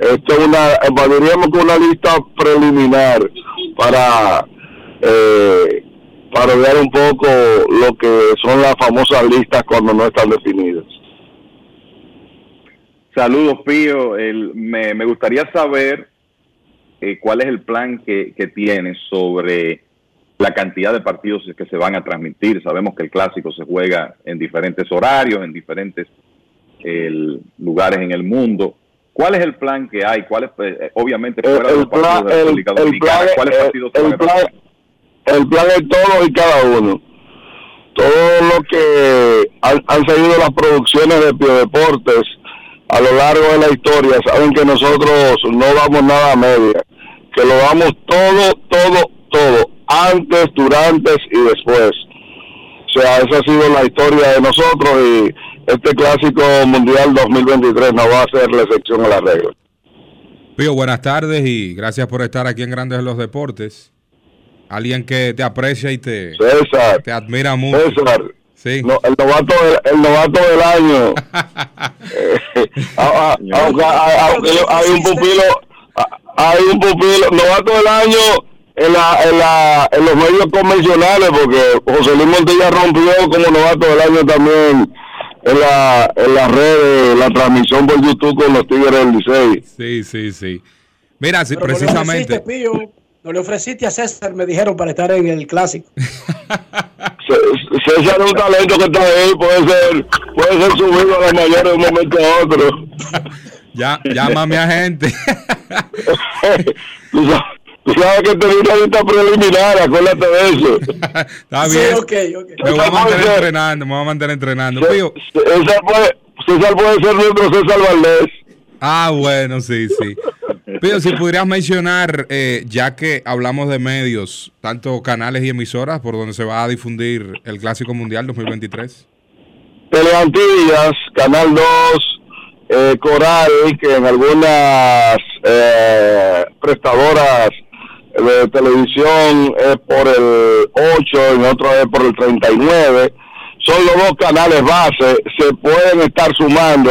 esto una, diríamos que una lista preliminar para eh, para ver un poco lo que son las famosas listas cuando no están definidas. Saludos, Pío. El, me, me gustaría saber eh, cuál es el plan que, que tiene sobre la cantidad de partidos que se van a transmitir. Sabemos que el clásico se juega en diferentes horarios, en diferentes el, lugares en el mundo. ¿Cuál es el plan que hay? ¿Cuál es, eh, obviamente, El- fuera de el los partidos plan- de la el- República Dominicana, plan- ¿cuáles el- partidos se el van a plan- El plan es todo y cada uno. Todo lo que han, han seguido las producciones de Piodeportes a lo largo de la historia saben que nosotros no damos nada a media, que lo damos todo, todo, todo, antes, durante y después. O sea, esa ha sido la historia de nosotros y este clásico mundial 2023 no va a ser la excepción a la regla. Pío, buenas tardes y gracias por estar aquí en Grandes en los Deportes. Alguien que te aprecia y te, César, te admira mucho. César, Sí. no, el novato del, el novato del año. Eh, ah, ah, aunque hay, un pupilo, ah, hay un pupilo, novato del año en, la, en, la, en los medios convencionales, porque José Luis Montilla rompió como novato del año también en la, en las redes, la transmisión por YouTube con los Tigres del Licey. Sí, sí, sí. Mira, sí, Pero no le precisamente. ofreciste, Pío, no le ofreciste a César, me dijeron, para estar en el clásico. César es un talento que está ahí, puede ser, puede ser subido a la mayor de un momento a otro. Ya, llámame a gente. Tú sabes, que tenía una lista preliminar, acuérdate de eso. Está Sí, bien. ok, ok. Me voy a mantener ser- entrenando, me voy a mantener entrenando. Pío. César puede, César puede ser nuestro César Valdés. Ah, bueno, sí, sí. Pío, si pudieras mencionar, eh, ya que hablamos de medios, tanto canales y emisoras por donde se va a difundir el Clásico Mundial 2023. Teleantillas, Canal 2, eh, Coral, que en algunas eh, prestadoras de televisión es por el 8, en otras es por el 39. Son los dos canales base, se pueden estar sumando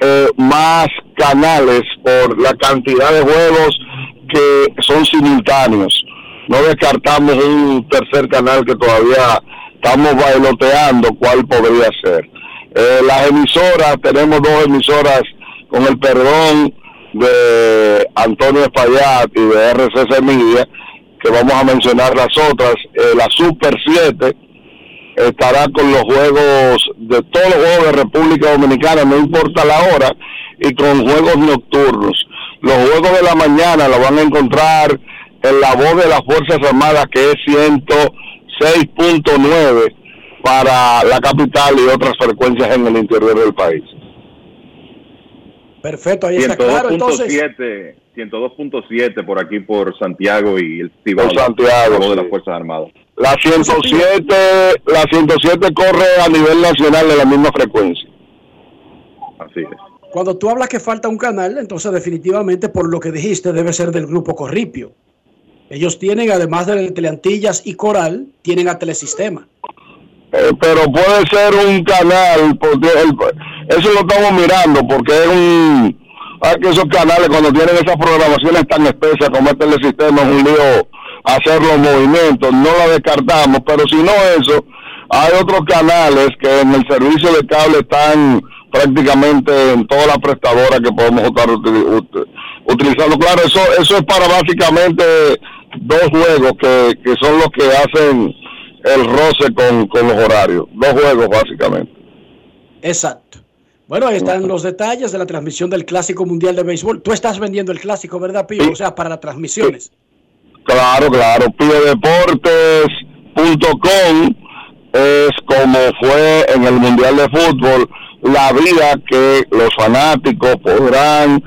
eh, más canales por la cantidad de juegos que son simultáneos. No descartamos un tercer canal que todavía estamos bailoteando cuál podría ser. Eh, las emisoras, tenemos dos emisoras con el perdón de Antonio Espaillat y de RCC Media, que vamos a mencionar las otras. Eh, la Super 7 estará con los juegos de todos los juegos de República Dominicana, no importa la hora, y con juegos nocturnos. Los juegos de la mañana los van a encontrar en la voz de las Fuerzas Armadas, que es 106.9 para la capital y otras frecuencias en el interior del país. Perfecto, ahí está claro. Entonces, 102.7 102.7 por aquí por Santiago y el Cibao, Por Santiago, de las Fuerzas Armadas. La 107, la 107 corre a nivel nacional de la misma frecuencia. Así es. cuando tú hablas que falta un canal, entonces definitivamente por lo que dijiste debe ser del grupo Corripio. Ellos tienen, además de Teleantillas y Coral, tienen a Telesistema. Eh, pero puede ser un canal, porque el- eso lo estamos mirando, porque es un... Hay que esos canales cuando tienen esas programaciones tan espesas como este del sistema es un lío hacer los movimientos, no la descartamos, pero si no eso, hay otros canales que en el servicio de cable están prácticamente en todas las prestadoras que podemos estar util- ut- utilizando. Claro, eso eso es para básicamente dos juegos que, que son los que hacen el roce con, con los horarios. Dos juegos básicamente. Exacto. Bueno, ahí están los detalles de la transmisión del Clásico Mundial de Béisbol. Tú estás vendiendo el Clásico, ¿verdad, Pío? O sea, para las transmisiones. Claro, claro. Piodeportes.com es como fue en el Mundial de Fútbol la vida que los fanáticos podrán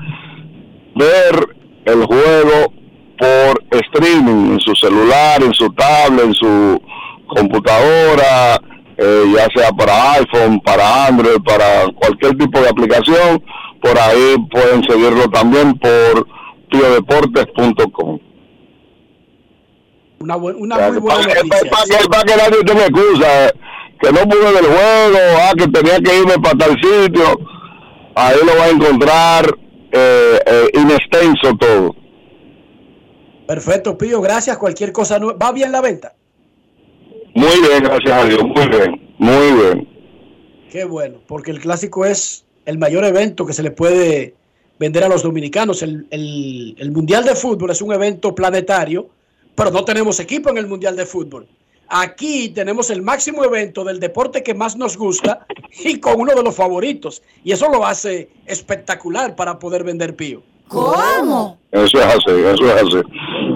ver el juego por streaming en su celular, en su tablet, en su computadora, eh, ya sea para iPhone, para Android, para cualquier tipo de aplicación. Por ahí pueden seguirlo también por piodeportes.com. Una, buen- una muy buena Para que, noticia. para que, para que nadie tenga excusa, eh, que no pude ver el juego, ah, que tenía que irme para tal sitio, ahí lo va a encontrar eh, eh, in extenso todo. Perfecto, Pío, gracias. Cualquier cosa, nue- ¿va bien la venta? Muy bien, gracias a Dios, muy bien, muy bien. Qué bueno, porque el Clásico es el mayor evento que se le puede vender a los dominicanos. El, el- el Mundial de Fútbol es un evento planetario, pero no tenemos equipo en el Mundial de Fútbol. Aquí tenemos el máximo evento del deporte que más nos gusta y con uno de los favoritos. Y eso lo hace espectacular para poder vender pío. ¿Cómo? Eso es así, eso es así.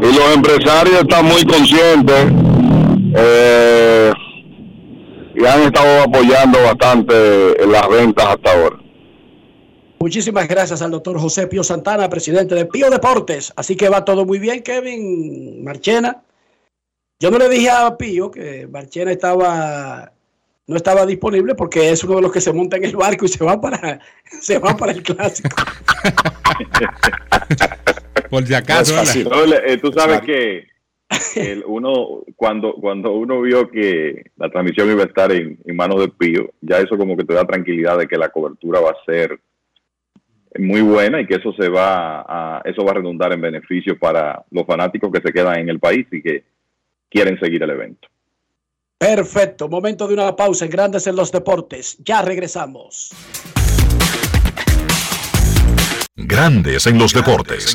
Y los empresarios están muy conscientes eh, y han estado apoyando bastante en las ventas hasta ahora. Muchísimas gracias al doctor José Pío Santana, presidente de Pío Deportes. Así que va todo muy bien, Kevin Marchena. Yo no le dije a Pío que Marchena estaba no estaba disponible porque es uno de los que se monta en el barco y se va para se va para el clásico. Por si acaso. No, eh, tú sabes que el uno cuando cuando uno vio que la transmisión iba a estar en, en manos de Pío, ya eso como que te da tranquilidad de que la cobertura va a ser muy buena y que eso se va a eso va a redundar en beneficio para los fanáticos que se quedan en el país y que quieren seguir el evento. Perfecto, momento de una pausa en Grandes en los Deportes. Ya regresamos. Grandes en los deportes.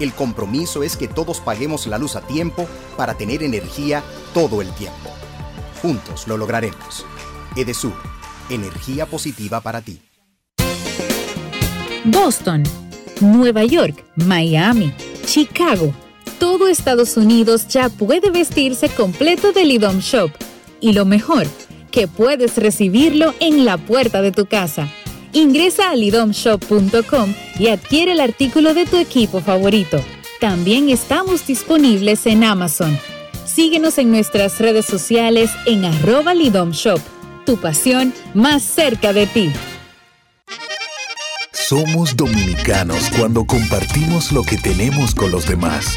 El compromiso es que todos paguemos la luz a tiempo para tener energía todo el tiempo. Juntos lo lograremos. Edesur, energía positiva para ti. Boston, Nueva York, Miami, Chicago todo Estados Unidos ya puede vestirse completo del IDOM Shop. Y lo mejor, que puedes recibirlo en la puerta de tu casa. Ingresa a lidomshop.com y adquiere el artículo de tu equipo favorito. También estamos disponibles en Amazon. Síguenos en nuestras redes sociales en arroba lidomshop. Tu pasión más cerca de ti. Somos dominicanos cuando compartimos lo que tenemos con los demás.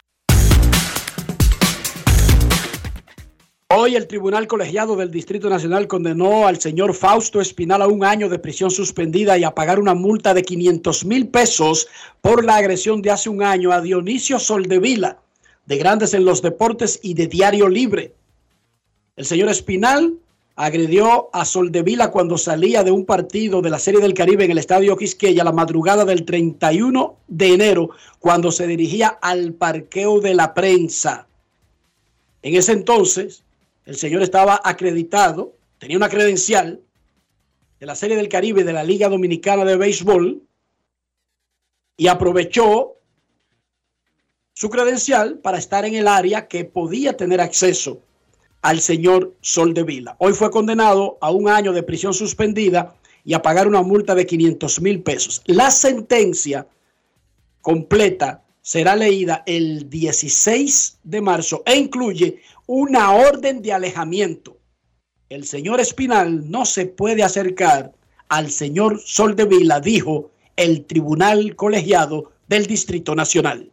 Hoy el Tribunal Colegiado del Distrito Nacional condenó al señor Fausto Espinal a un año de prisión suspendida y a pagar una multa de 500 mil pesos por la agresión de hace un año a Dionisio Soldevila, de Grandes en los Deportes y de Diario Libre. El señor Espinal agredió a Soldevila cuando salía de un partido de la Serie del Caribe en el Estadio Quisqueya la madrugada del 31 de enero, cuando se dirigía al parqueo de la prensa. En ese entonces, el señor estaba acreditado, tenía una credencial de la Serie del Caribe de la Liga Dominicana de Béisbol y aprovechó su credencial para estar en el área que podía tener acceso al señor Soldevila. Hoy fue condenado a un año de prisión suspendida y a pagar una multa de 500 mil pesos. La sentencia completa será leída el 16 de marzo e incluye una orden de alejamiento. El señor Espinal no se puede acercar al señor Soldevila, dijo el Tribunal Colegiado del Distrito Nacional.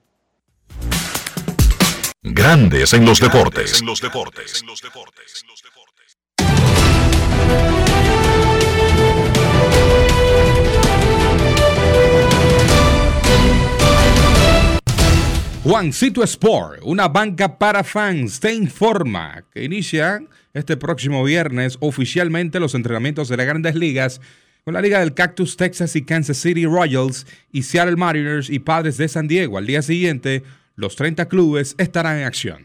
Grandes en los deportes. Juancito Sport, una banca para fans, te informa que inicia este próximo viernes oficialmente los entrenamientos de las grandes ligas con la Liga del Cactus Texas y Kansas City Royals y Seattle Mariners y Padres de San Diego. Al día siguiente, los 30 clubes estarán en acción.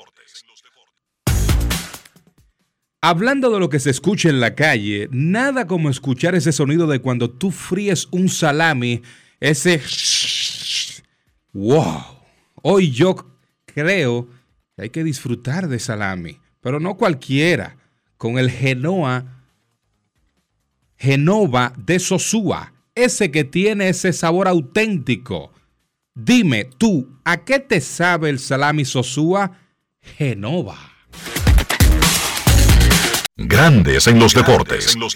Hablando de lo que se escucha en la calle, nada como escuchar ese sonido de cuando tú fríes un salami, ese... ¡Wow! Hoy yo creo que hay que disfrutar de salami, pero no cualquiera, con el Genoa, Genova de Sosúa, ese que tiene ese sabor auténtico. Dime tú, ¿a qué te sabe el salami Sosúa? Genova. Grandes en los deportes. No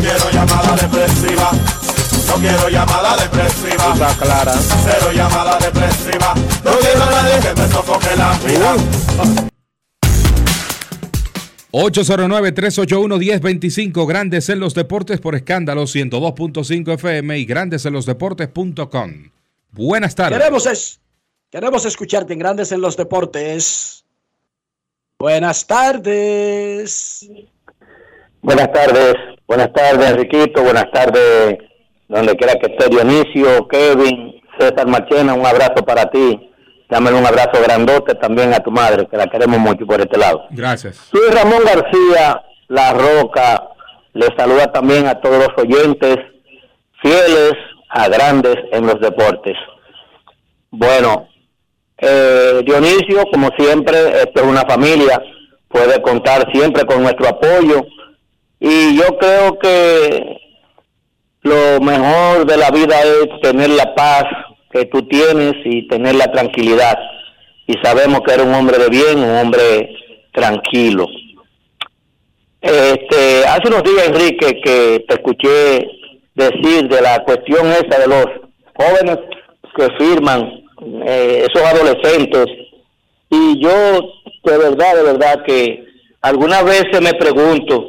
quiero llamada depresiva. No quiero llamada depresiva. Está clara. Cero llamada depresiva. No quiero a nadie que me sofoque la vida. 809-381-1025, Grandes en los Deportes por escándalo 102.5 FM y grandesenlosdeportes.com. Buenas tardes. Queremos, es, queremos escucharte en Grandes en los Deportes. Buenas tardes. Buenas tardes, buenas tardes Enriquito, buenas tardes donde quiera que esté Dionisio, Kevin, César Machena, un abrazo para ti. Dame un abrazo grandote también a tu madre, que la queremos mucho por este lado. Gracias. Soy Ramón García, La Roca, le saluda también a todos los oyentes fieles a grandes en los deportes. Bueno, eh, Dionisio, como siempre, esto es una familia, puede contar siempre con nuestro apoyo y yo creo que lo mejor de la vida es tener la paz que tú tienes y tener la tranquilidad. Y sabemos que eres un hombre de bien, un hombre tranquilo. Este, hace unos días, Enrique, que te escuché decir de la cuestión esa de los jóvenes que firman, eh, esos adolescentes, y yo de verdad, de verdad que algunas veces me pregunto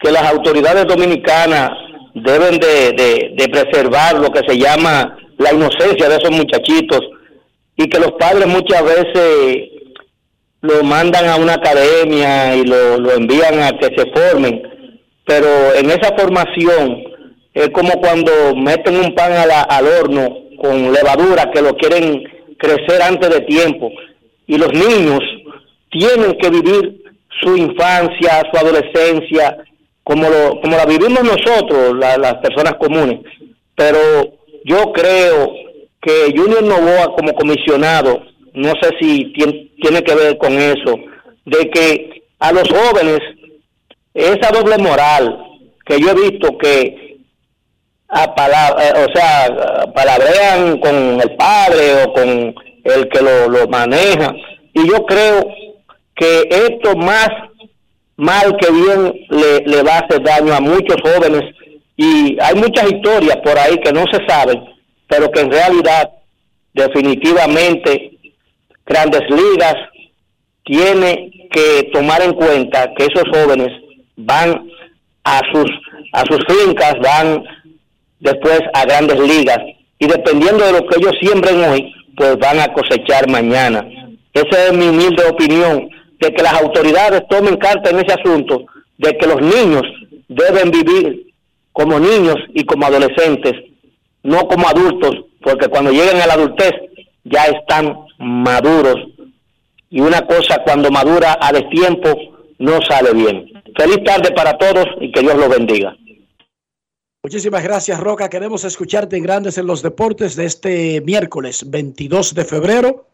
que las autoridades dominicanas deben de, de, de preservar lo que se llama la inocencia de esos muchachitos y que los padres muchas veces lo mandan a una academia y lo, lo envían a que se formen, pero en esa formación es como cuando meten un pan a la- al horno con levadura que lo quieren crecer antes de tiempo y los niños tienen que vivir su infancia, su adolescencia, como, lo, como la vivimos nosotros, la- las personas comunes. Pero yo creo que Junior Novoa como comisionado, no sé si tien- tiene que ver con eso, de que a los jóvenes esa doble moral que yo he visto que a pala- eh, o sea, palabrean con el padre o con el que lo, lo maneja. Y yo creo que esto más mal que bien le, le va a hacer daño a muchos jóvenes y hay muchas historias por ahí que no se saben, pero que en realidad definitivamente Grandes Ligas tiene que tomar en cuenta que esos jóvenes van a sus a sus fincas, van después a Grandes Ligas y dependiendo de lo que ellos siembren hoy, pues van a cosechar mañana. Esa es mi humilde opinión de que las autoridades tomen carta en ese asunto, de que los niños deben vivir como niños y como adolescentes, no como adultos, porque cuando lleguen a la adultez ya están maduros y una cosa cuando madura a destiempo no sale bien. Feliz tarde para todos y que Dios los bendiga. Muchísimas gracias, Roca. Queremos escucharte en Grandes en los Deportes de este miércoles 22 de febrero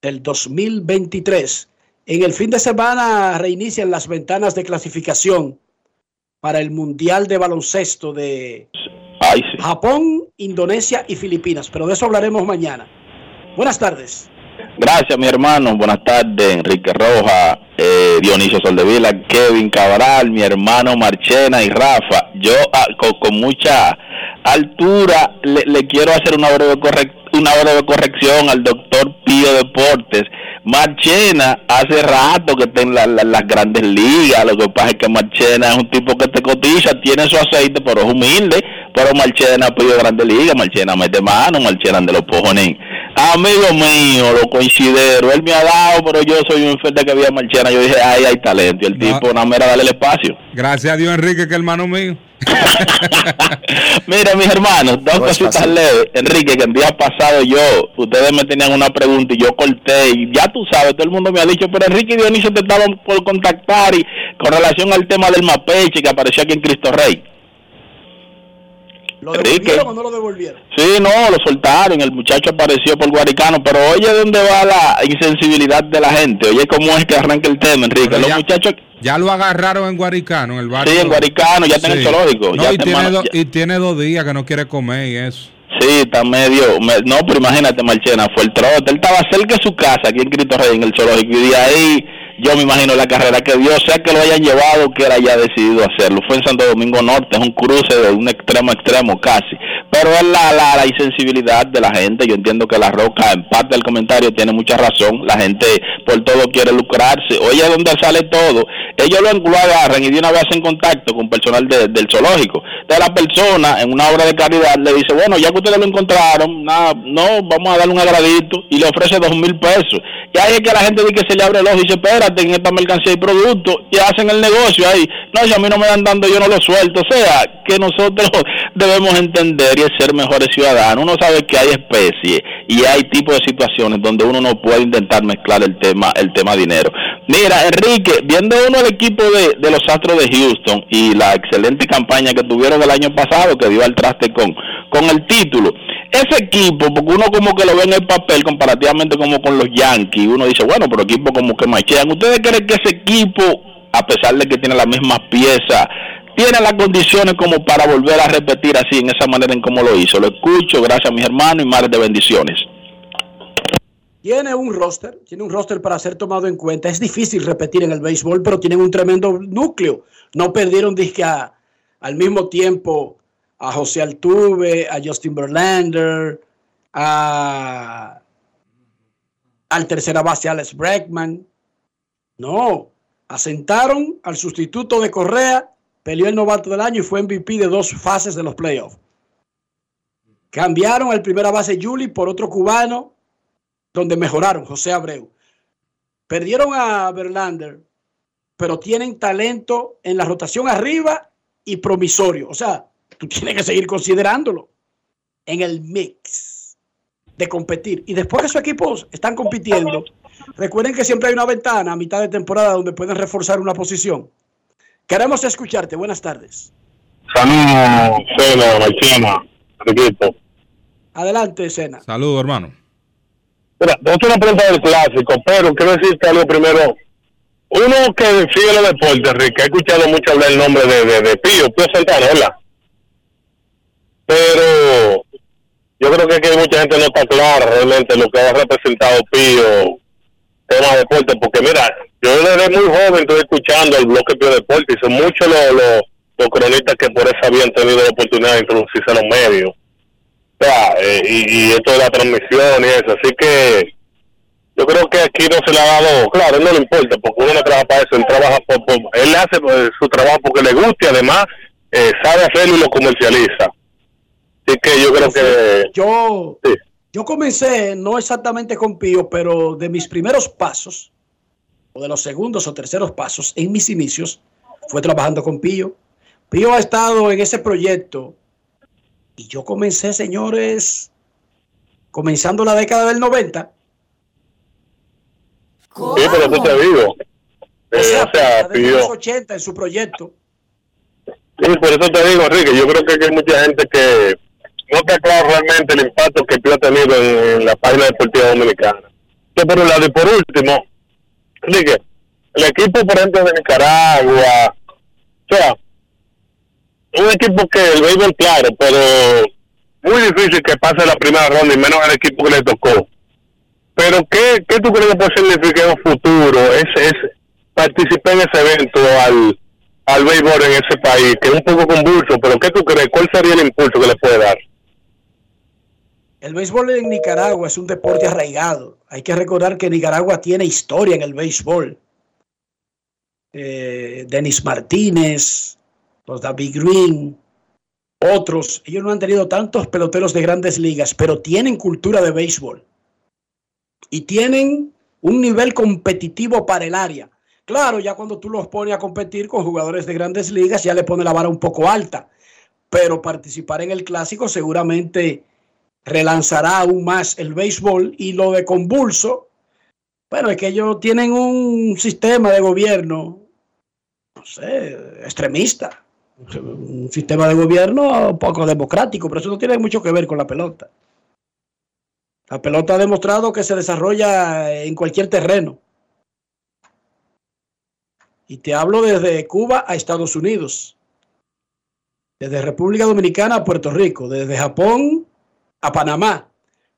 del 2023. En el fin de semana reinician las ventanas de clasificación para el Mundial de Baloncesto de Japón, Indonesia y Filipinas, pero de eso hablaremos mañana. Buenas tardes. Gracias, mi hermano. Buenas tardes, Enrique Roja, eh, Dionisio Soldevila, Kevin Cabral, mi hermano Marchena y Rafa. Yo ah, con, mucha altura le, quiero hacer una breve correct- una breve corrección al doctor Pío Deportes. Marchena hace rato que está en la- la- las grandes ligas. Lo que pasa es que Marchena es un tipo que te cotiza, tiene su aceite, pero es humilde. Pero Marchena ha pedido grandes ligas, Marchena mete mano, Marchena de los pojones. Amigo mío, lo considero. Él me ha dado, pero yo soy un fuerte que había Marchena. Yo dije, ay, hay talento. Y el tipo, nada más era darle el espacio. Gracias a Dios, Enrique, que hermano mío. Mira, mis hermanos, dos No es cositas leves. Enrique, que el día pasado yo, ustedes me tenían una pregunta y yo corté y ya tú sabes, todo el mundo me ha dicho, pero Enrique y Dionisio te estaban por contactar y con relación al tema del mapeche que apareció aquí en Cristo Rey. ¿Lo Enrique. devolvieron o no lo devolvieron? Sí, no, lo soltaron, el muchacho apareció por Guaricano, pero oye dónde va la insensibilidad de la gente, oye cómo es que arranca el tema, Enrique. Pero Los ya- muchachos, Ya lo agarraron en Guaricano, en el barrio. Sí, en Guaricano, ya está en el zoológico, No, ya y, tiene en mano- do- y tiene dos días que no quiere comer y eso. Sí, está medio. me- no, pero imagínate, Marchena, fue el trote. Él estaba cerca de su casa, aquí en Cristo Rey, en el zoológico, y de ahí yo me imagino la carrera que dio, sea que lo hayan llevado, que él haya decidido hacerlo. Fue en Santo Domingo Norte, es un cruce de un extremo a extremo casi. Pero es la, la, insensibilidad de la gente. Yo entiendo que la roca, en parte del comentario, tiene mucha razón. La gente por todo quiere lucrarse. Oye, ¿dónde sale todo? Ellos lo, agarran y de una vez hacen contacto con personal de- del zoológico. Entonces la persona, en una obra de caridad, le dice, bueno, ya que ustedes lo encontraron, nada, no, vamos a darle un agradito y le ofrece dos mil pesos. Y ahí es que la gente dice que se le abre el ojo y dice, espérate, en esta mercancía y producto, y hacen el negocio ahí. No, si a mí no me dan dando, yo no lo suelto. O sea, que nosotros debemos entender es ser mejores ciudadanos. Uno sabe que hay especies y hay tipos de situaciones donde uno no puede intentar mezclar el tema, el tema dinero. Mira, Enrique, viendo uno el equipo de, de los Astros de Houston y la excelente campaña que tuvieron el año pasado, que dio al traste con, con el título, ese equipo, porque uno como que lo ve en el papel comparativamente como con los Yankees, uno dice, bueno, pero equipo como que machean. ¿Ustedes creen que ese equipo, a pesar de que tiene las mismas piezas, tiene las condiciones como para volver a repetir así, en esa manera en como lo hizo? Lo escucho, gracias mis hermanos y madres de bendiciones. Tiene un roster, tiene un roster para ser tomado en cuenta. Es difícil repetir en el béisbol, pero tienen un tremendo núcleo. No perdieron disque al mismo tiempo a José Altuve, a Justin Verlander, a, al tercera base Alex Bregman. No, asentaron al sustituto de Correa, peleó el novato del año y fue MVP de dos fases de los playoffs. Cambiaron al primera base Juli por otro cubano, donde mejoraron, José Abreu. Perdieron a Verlander, pero tienen talento en la rotación arriba y promisorio. O sea, tú tienes que seguir considerándolo en el mix de competir. Y después que esos equipos están compitiendo, recuerden que siempre hay una ventana a mitad de temporada donde pueden reforzar una posición. Queremos escucharte. Buenas tardes. Saludos, Cena, Marchena, equipo. Adelante, Sena. Saludos, hermano. Mira, te voy a hacer una pregunta del clásico, pero quiero decirte algo primero. Uno que sigue los deportes, Rick, ha escuchado mucho hablar el nombre de, de, de Pío, Pío Santana, ¿verdad? Pero yo creo que, aquí mucha gente no está clara realmente lo que ha representado Pío, tema de deporte, porque mira, yo desde muy joven estoy escuchando el bloque Pío Deporte y son muchos los, los, los cronistas que por eso habían tenido la oportunidad de introducirse a los medios. O sea, eh, y, y esto de la transmisión y eso, así que yo creo que aquí no se le ha dado, claro, no le importa, porque uno no trabaja para eso, él trabaja por, por- él hace pues, su trabajo porque le gusta y además eh, sabe hacerlo y lo comercializa. Así que yo creo que Yo, yo comencé no exactamente con Pío, pero de mis primeros pasos, o de los segundos o terceros pasos en mis inicios, fue trabajando con Pío. Pío ha estado en ese proyecto y yo comencé, señores, comenzando la década del 90. sí, pero tú te digo. Eh, O sea, o sea, Pío- los 80 en su proyecto. Sí, por eso te digo, Enrique, yo creo que hay mucha gente que no está claro realmente el impacto que Pío ha tenido en, en la página deportiva dominicana. Que por un lado, y por último, Enrique, el equipo, por ejemplo, de Nicaragua, o sea, un equipo que el béisbol, claro, pero muy difícil que pase la primera ronda y menos el equipo que le tocó. Pero, ¿qué, qué tú crees que puede significar un futuro ese, ese, participar en ese evento al, al béisbol en ese país, que es un poco convulso, pero ¿qué tú crees? ¿Cuál sería el impulso que le puede dar? El béisbol en Nicaragua es un deporte arraigado. Hay que recordar que Nicaragua tiene historia en el béisbol. Eh, Denis Martínez, los David Green, otros. Ellos no han tenido tantos peloteros de grandes ligas, pero tienen cultura de béisbol. Y tienen un nivel competitivo para el área. Claro, ya cuando tú los pones a competir con jugadores de grandes ligas, ya le pone la vara un poco alta. Pero participar en el clásico seguramente relanzará aún más el béisbol y lo de convulso. Bueno, es que ellos tienen un sistema de gobierno, no sé, extremista. Un sistema de gobierno poco democrático, pero eso no tiene mucho que ver con la pelota. La pelota ha demostrado que se desarrolla en cualquier terreno. Y te hablo desde Cuba a Estados Unidos, desde República Dominicana a Puerto Rico, desde Japón a Panamá.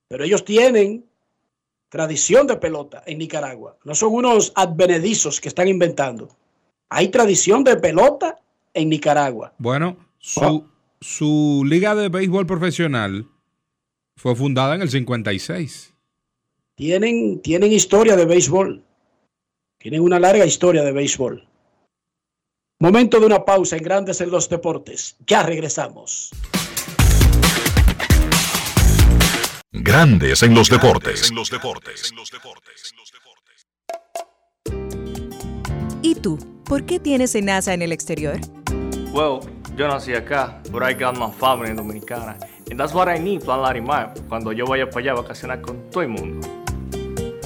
Pero ellos tienen tradición de pelota en Nicaragua. No son unos advenedizos que están inventando. Hay tradición de pelota en Nicaragua. Bueno, su, su liga de béisbol profesional fue fundada en el 56. Tienen, tienen historia de béisbol. Tienen una larga historia de béisbol. Momento de una pausa en Grandes en los Deportes. Ya regresamos. Grandes en los deportes. ¿Y tú? ¿Por qué tienes NASA en el exterior? Well, yo nací acá, but I got my family dominicana. And that's what I need, Plan Larimar, cuando yo vaya para allá a vacacionar con todo el mundo.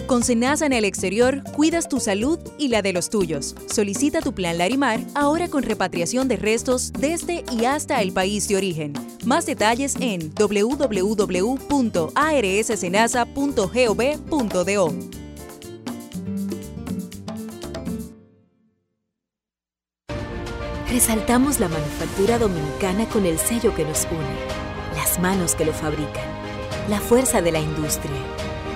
Con Senasa en el exterior, cuidas tu salud y la de los tuyos. Solicita tu plan Larimar ahora con repatriación de restos desde y hasta el país de origen. Más detalles en www.arssenasa.gov.do. Resaltamos la manufactura dominicana con el sello que nos une, las manos que lo fabrican, la fuerza de la industria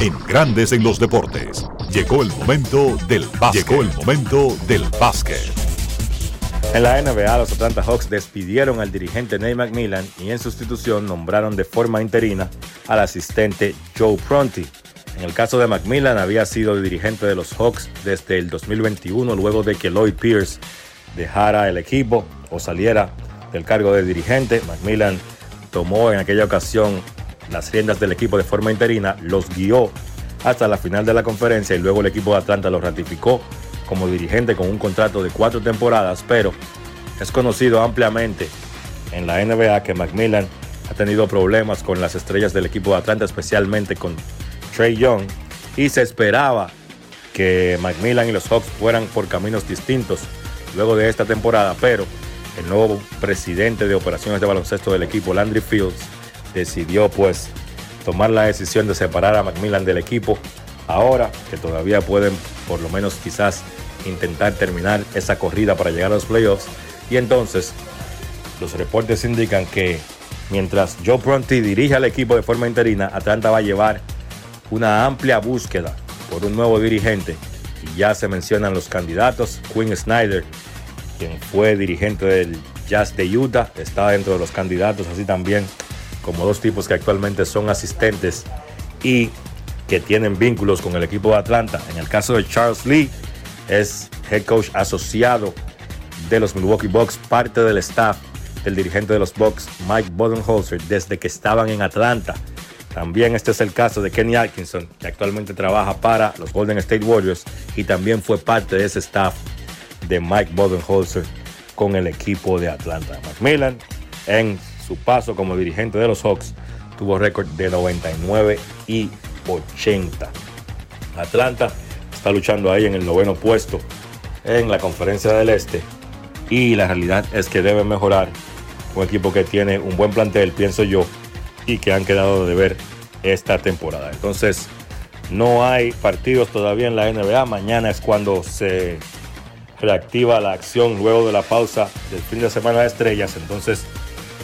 En Grandes en los Deportes. Llegó el momento del básquet. Llegó el momento del básquet. En la NBA, los Atlanta Hawks despidieron al dirigente Nate McMillan y en sustitución nombraron de forma interina al asistente Joe Pronti. En el caso de McMillan, había sido dirigente de los Hawks desde el 2021, luego de que Lloyd Pierce dejara el equipo o saliera del cargo de dirigente. McMillan tomó en aquella ocasión las riendas del equipo de forma interina, los guió hasta la final de la conferencia y luego el equipo de Atlanta lo ratificó como dirigente con un contrato de cuatro temporadas, pero es conocido ampliamente en la NBA que Macmillan ha tenido problemas con las estrellas del equipo de Atlanta, especialmente con Trey Young, y se esperaba que Macmillan y los Hawks fueran por caminos distintos luego de esta temporada, pero el nuevo presidente de operaciones de baloncesto del equipo, Landry Fields, decidió pues tomar la decisión de separar a Macmillan del equipo ahora que todavía pueden por lo menos quizás intentar terminar esa corrida para llegar a los playoffs y entonces los reportes indican que mientras Joe Pronti dirige al equipo de forma interina, Atlanta va a llevar una amplia búsqueda por un nuevo dirigente y ya se mencionan los candidatos. Quinn Snyder, quien fue dirigente del Jazz de Utah, está dentro de los candidatos, así también como dos tipos que actualmente son asistentes y que tienen vínculos con el equipo de Atlanta. En el caso de Charles Lee, es head coach asociado de los Milwaukee Bucks, parte del staff del dirigente de los Bucks, Mike Bodenholzer, desde que estaban en Atlanta. También este es el caso de Kenny Atkinson, que actualmente trabaja para los Golden State Warriors y también fue parte de ese staff de Mike Bodenholzer con el equipo de Atlanta. Macmillan en su paso como dirigente de los Hawks tuvo récord de 99 y 80. Atlanta está luchando ahí en el noveno puesto en la conferencia del Este y la realidad es que debe mejorar un equipo que tiene un buen plantel, pienso yo, y que han quedado de ver esta temporada. Entonces, No hay partidos todavía en la NBA. Mañana es cuando se reactiva la acción luego de la pausa del fin de semana de estrellas. Entonces,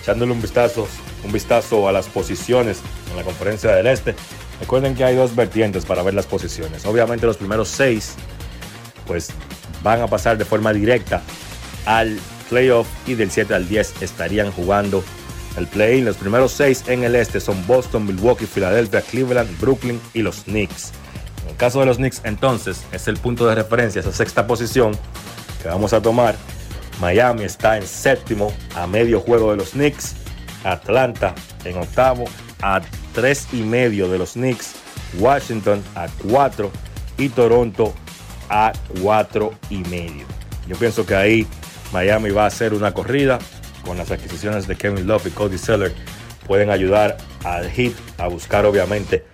echándole un vistazo, un vistazo a las posiciones en la conferencia del Este. Recuerden que hay dos vertientes para ver las posiciones. Obviamente los primeros seis, pues van a pasar de forma directa al playoff y del 7 al 10 estarían jugando el play-in. Los primeros seis en el este son Boston, Milwaukee, Filadelfia, Cleveland, Brooklyn y los Knicks. En el caso de los Knicks, entonces, es el punto de referencia, esa sexta posición que vamos a tomar. Miami está en séptimo, a medio juego de los Knicks. Atlanta en octavo, a tres y medio de los Knicks. Washington a cuatro y Toronto a cuatro y medio. Yo pienso que ahí Miami va a hacer una corrida con las adquisiciones de Kevin Love y Cody Seller. Pueden ayudar al Heat a buscar, obviamente,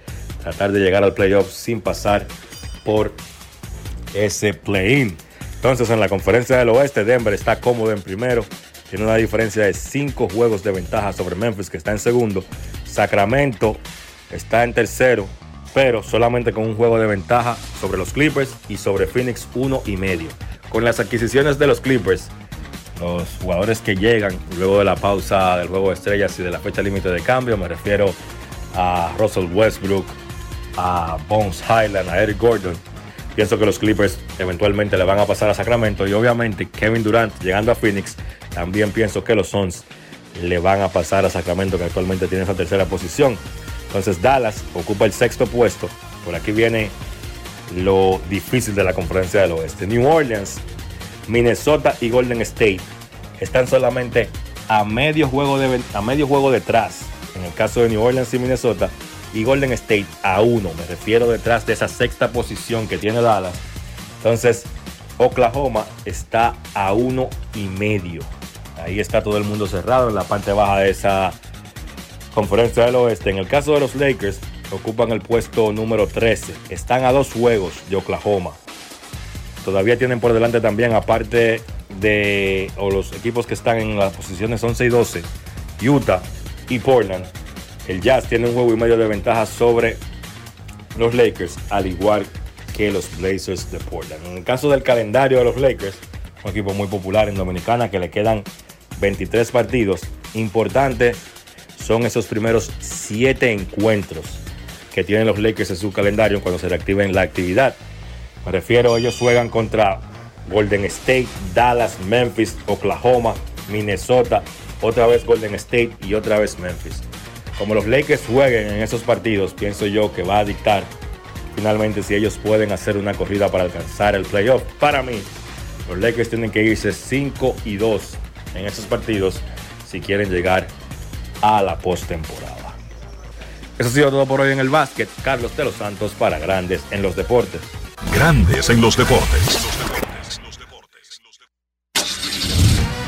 tratar de llegar al playoff sin pasar por ese play-in. Entonces, en la conferencia del oeste, Denver está cómodo en primero. Tiene una diferencia de 5 juegos de ventaja sobre Memphis, que está en segundo. Sacramento está en tercero, pero solamente con un juego de ventaja sobre los Clippers y sobre Phoenix uno y medio. Con las adquisiciones de los Clippers, los jugadores que llegan luego de la pausa del juego de estrellas y de la fecha límite de cambio, me refiero a Russell Westbrook, a Bones Highland, a Eric Gordon. Pienso que los Clippers eventualmente le van a pasar a Sacramento y obviamente Kevin Durant llegando a Phoenix, también pienso que los Suns le van a pasar a Sacramento que actualmente tiene esa tercera posición. Entonces Dallas ocupa el sexto puesto. Por aquí viene lo difícil de la conferencia del oeste. New Orleans, Minnesota y Golden State están solamente a medio juego, de, a medio juego detrás. En el caso de New Orleans y Minnesota y Golden State a uno. Me refiero detrás de esa sexta posición que tiene Dallas. Entonces Oklahoma está a uno y medio. Ahí está todo el mundo cerrado en la parte baja de esa conferencia del oeste. En el caso de los Lakers, ocupan el puesto número 13. Están a dos juegos de Oklahoma. Todavía tienen por delante también, aparte de o los equipos que están en las posiciones 11 y 12, Utah y Portland. El Jazz tiene un juego y medio de ventaja sobre los Lakers, al igual que los Blazers de Portland. En el caso del calendario de los Lakers, un equipo muy popular en Dominicana que le quedan 23 partidos. Importante son esos primeros 7 encuentros que tienen los Lakers en su calendario cuando se reactiven la actividad. Me refiero, ellos juegan contra Golden State, Dallas, Memphis, Oklahoma, Minnesota, otra vez Golden State y otra vez Memphis. Como los Lakers jueguen en esos partidos, pienso yo que va a dictar finalmente si ellos pueden hacer una corrida para alcanzar el playoff. Para mí, los Lakers tienen que irse 5 y 2 en esos partidos si quieren llegar a la postemporada. Eso ha sido todo por hoy en el básquet. Carlos de los Santos para Grandes en los Deportes. Grandes en los Deportes.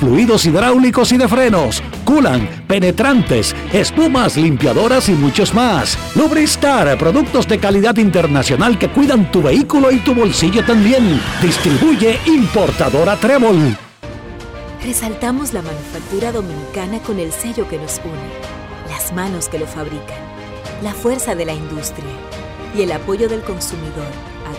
fluidos hidráulicos y de frenos, culan, penetrantes, espumas, limpiadoras y muchos más. Lubristar, productos de calidad internacional que cuidan tu vehículo y tu bolsillo también. Distribuye importadora Trébol. Resaltamos la manufactura dominicana con el sello que nos une, las manos que lo fabrican, la fuerza de la industria y el apoyo del consumidor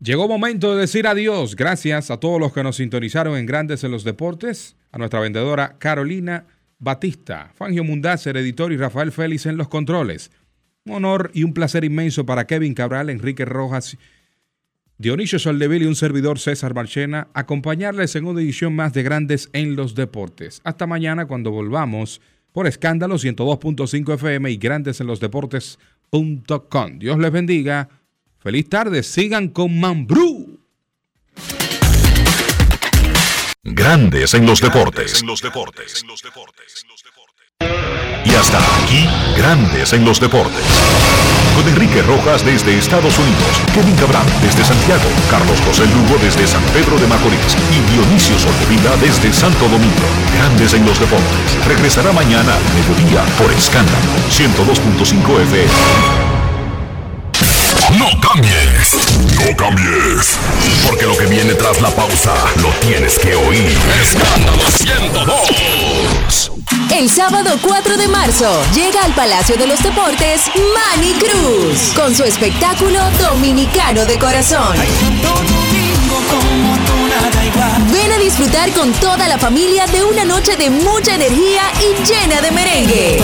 Llegó momento de decir adiós. Gracias a todos los que nos sintonizaron en Grandes en los Deportes, a nuestra vendedora Carolina Batista, Fangio Mundácer, editor y Rafael Félix en los controles. Un honor y un placer inmenso para Kevin Cabral, Enrique Rojas Dionisio Soldevil y un servidor César Marchena, acompañarles en una edición más de Grandes en los Deportes. Hasta mañana cuando volvamos por Escándalo 102.5 FM y Grandes en los Deportes.com. Dios les bendiga. Feliz tarde. Sigan con Mambrú. Grandes en los deportes. Y hasta aquí, Grandes en los deportes. Con Enrique Rojas desde Estados Unidos, Kevin Cabral desde Santiago, Carlos José Lugo desde San Pedro de Macorís y Dionisio Solterida desde Santo Domingo. Grandes en los deportes. Regresará mañana al mediodía por Escándalo 102.5 FM. No cambies, no cambies, porque lo que viene tras la pausa lo tienes que oír. Escándalo 102. El sábado 4 de marzo llega al Palacio de los Deportes Manny Cruz con su espectáculo Dominicano de Corazón. Ven a disfrutar con toda la familia de una noche de mucha energía y llena de merengue.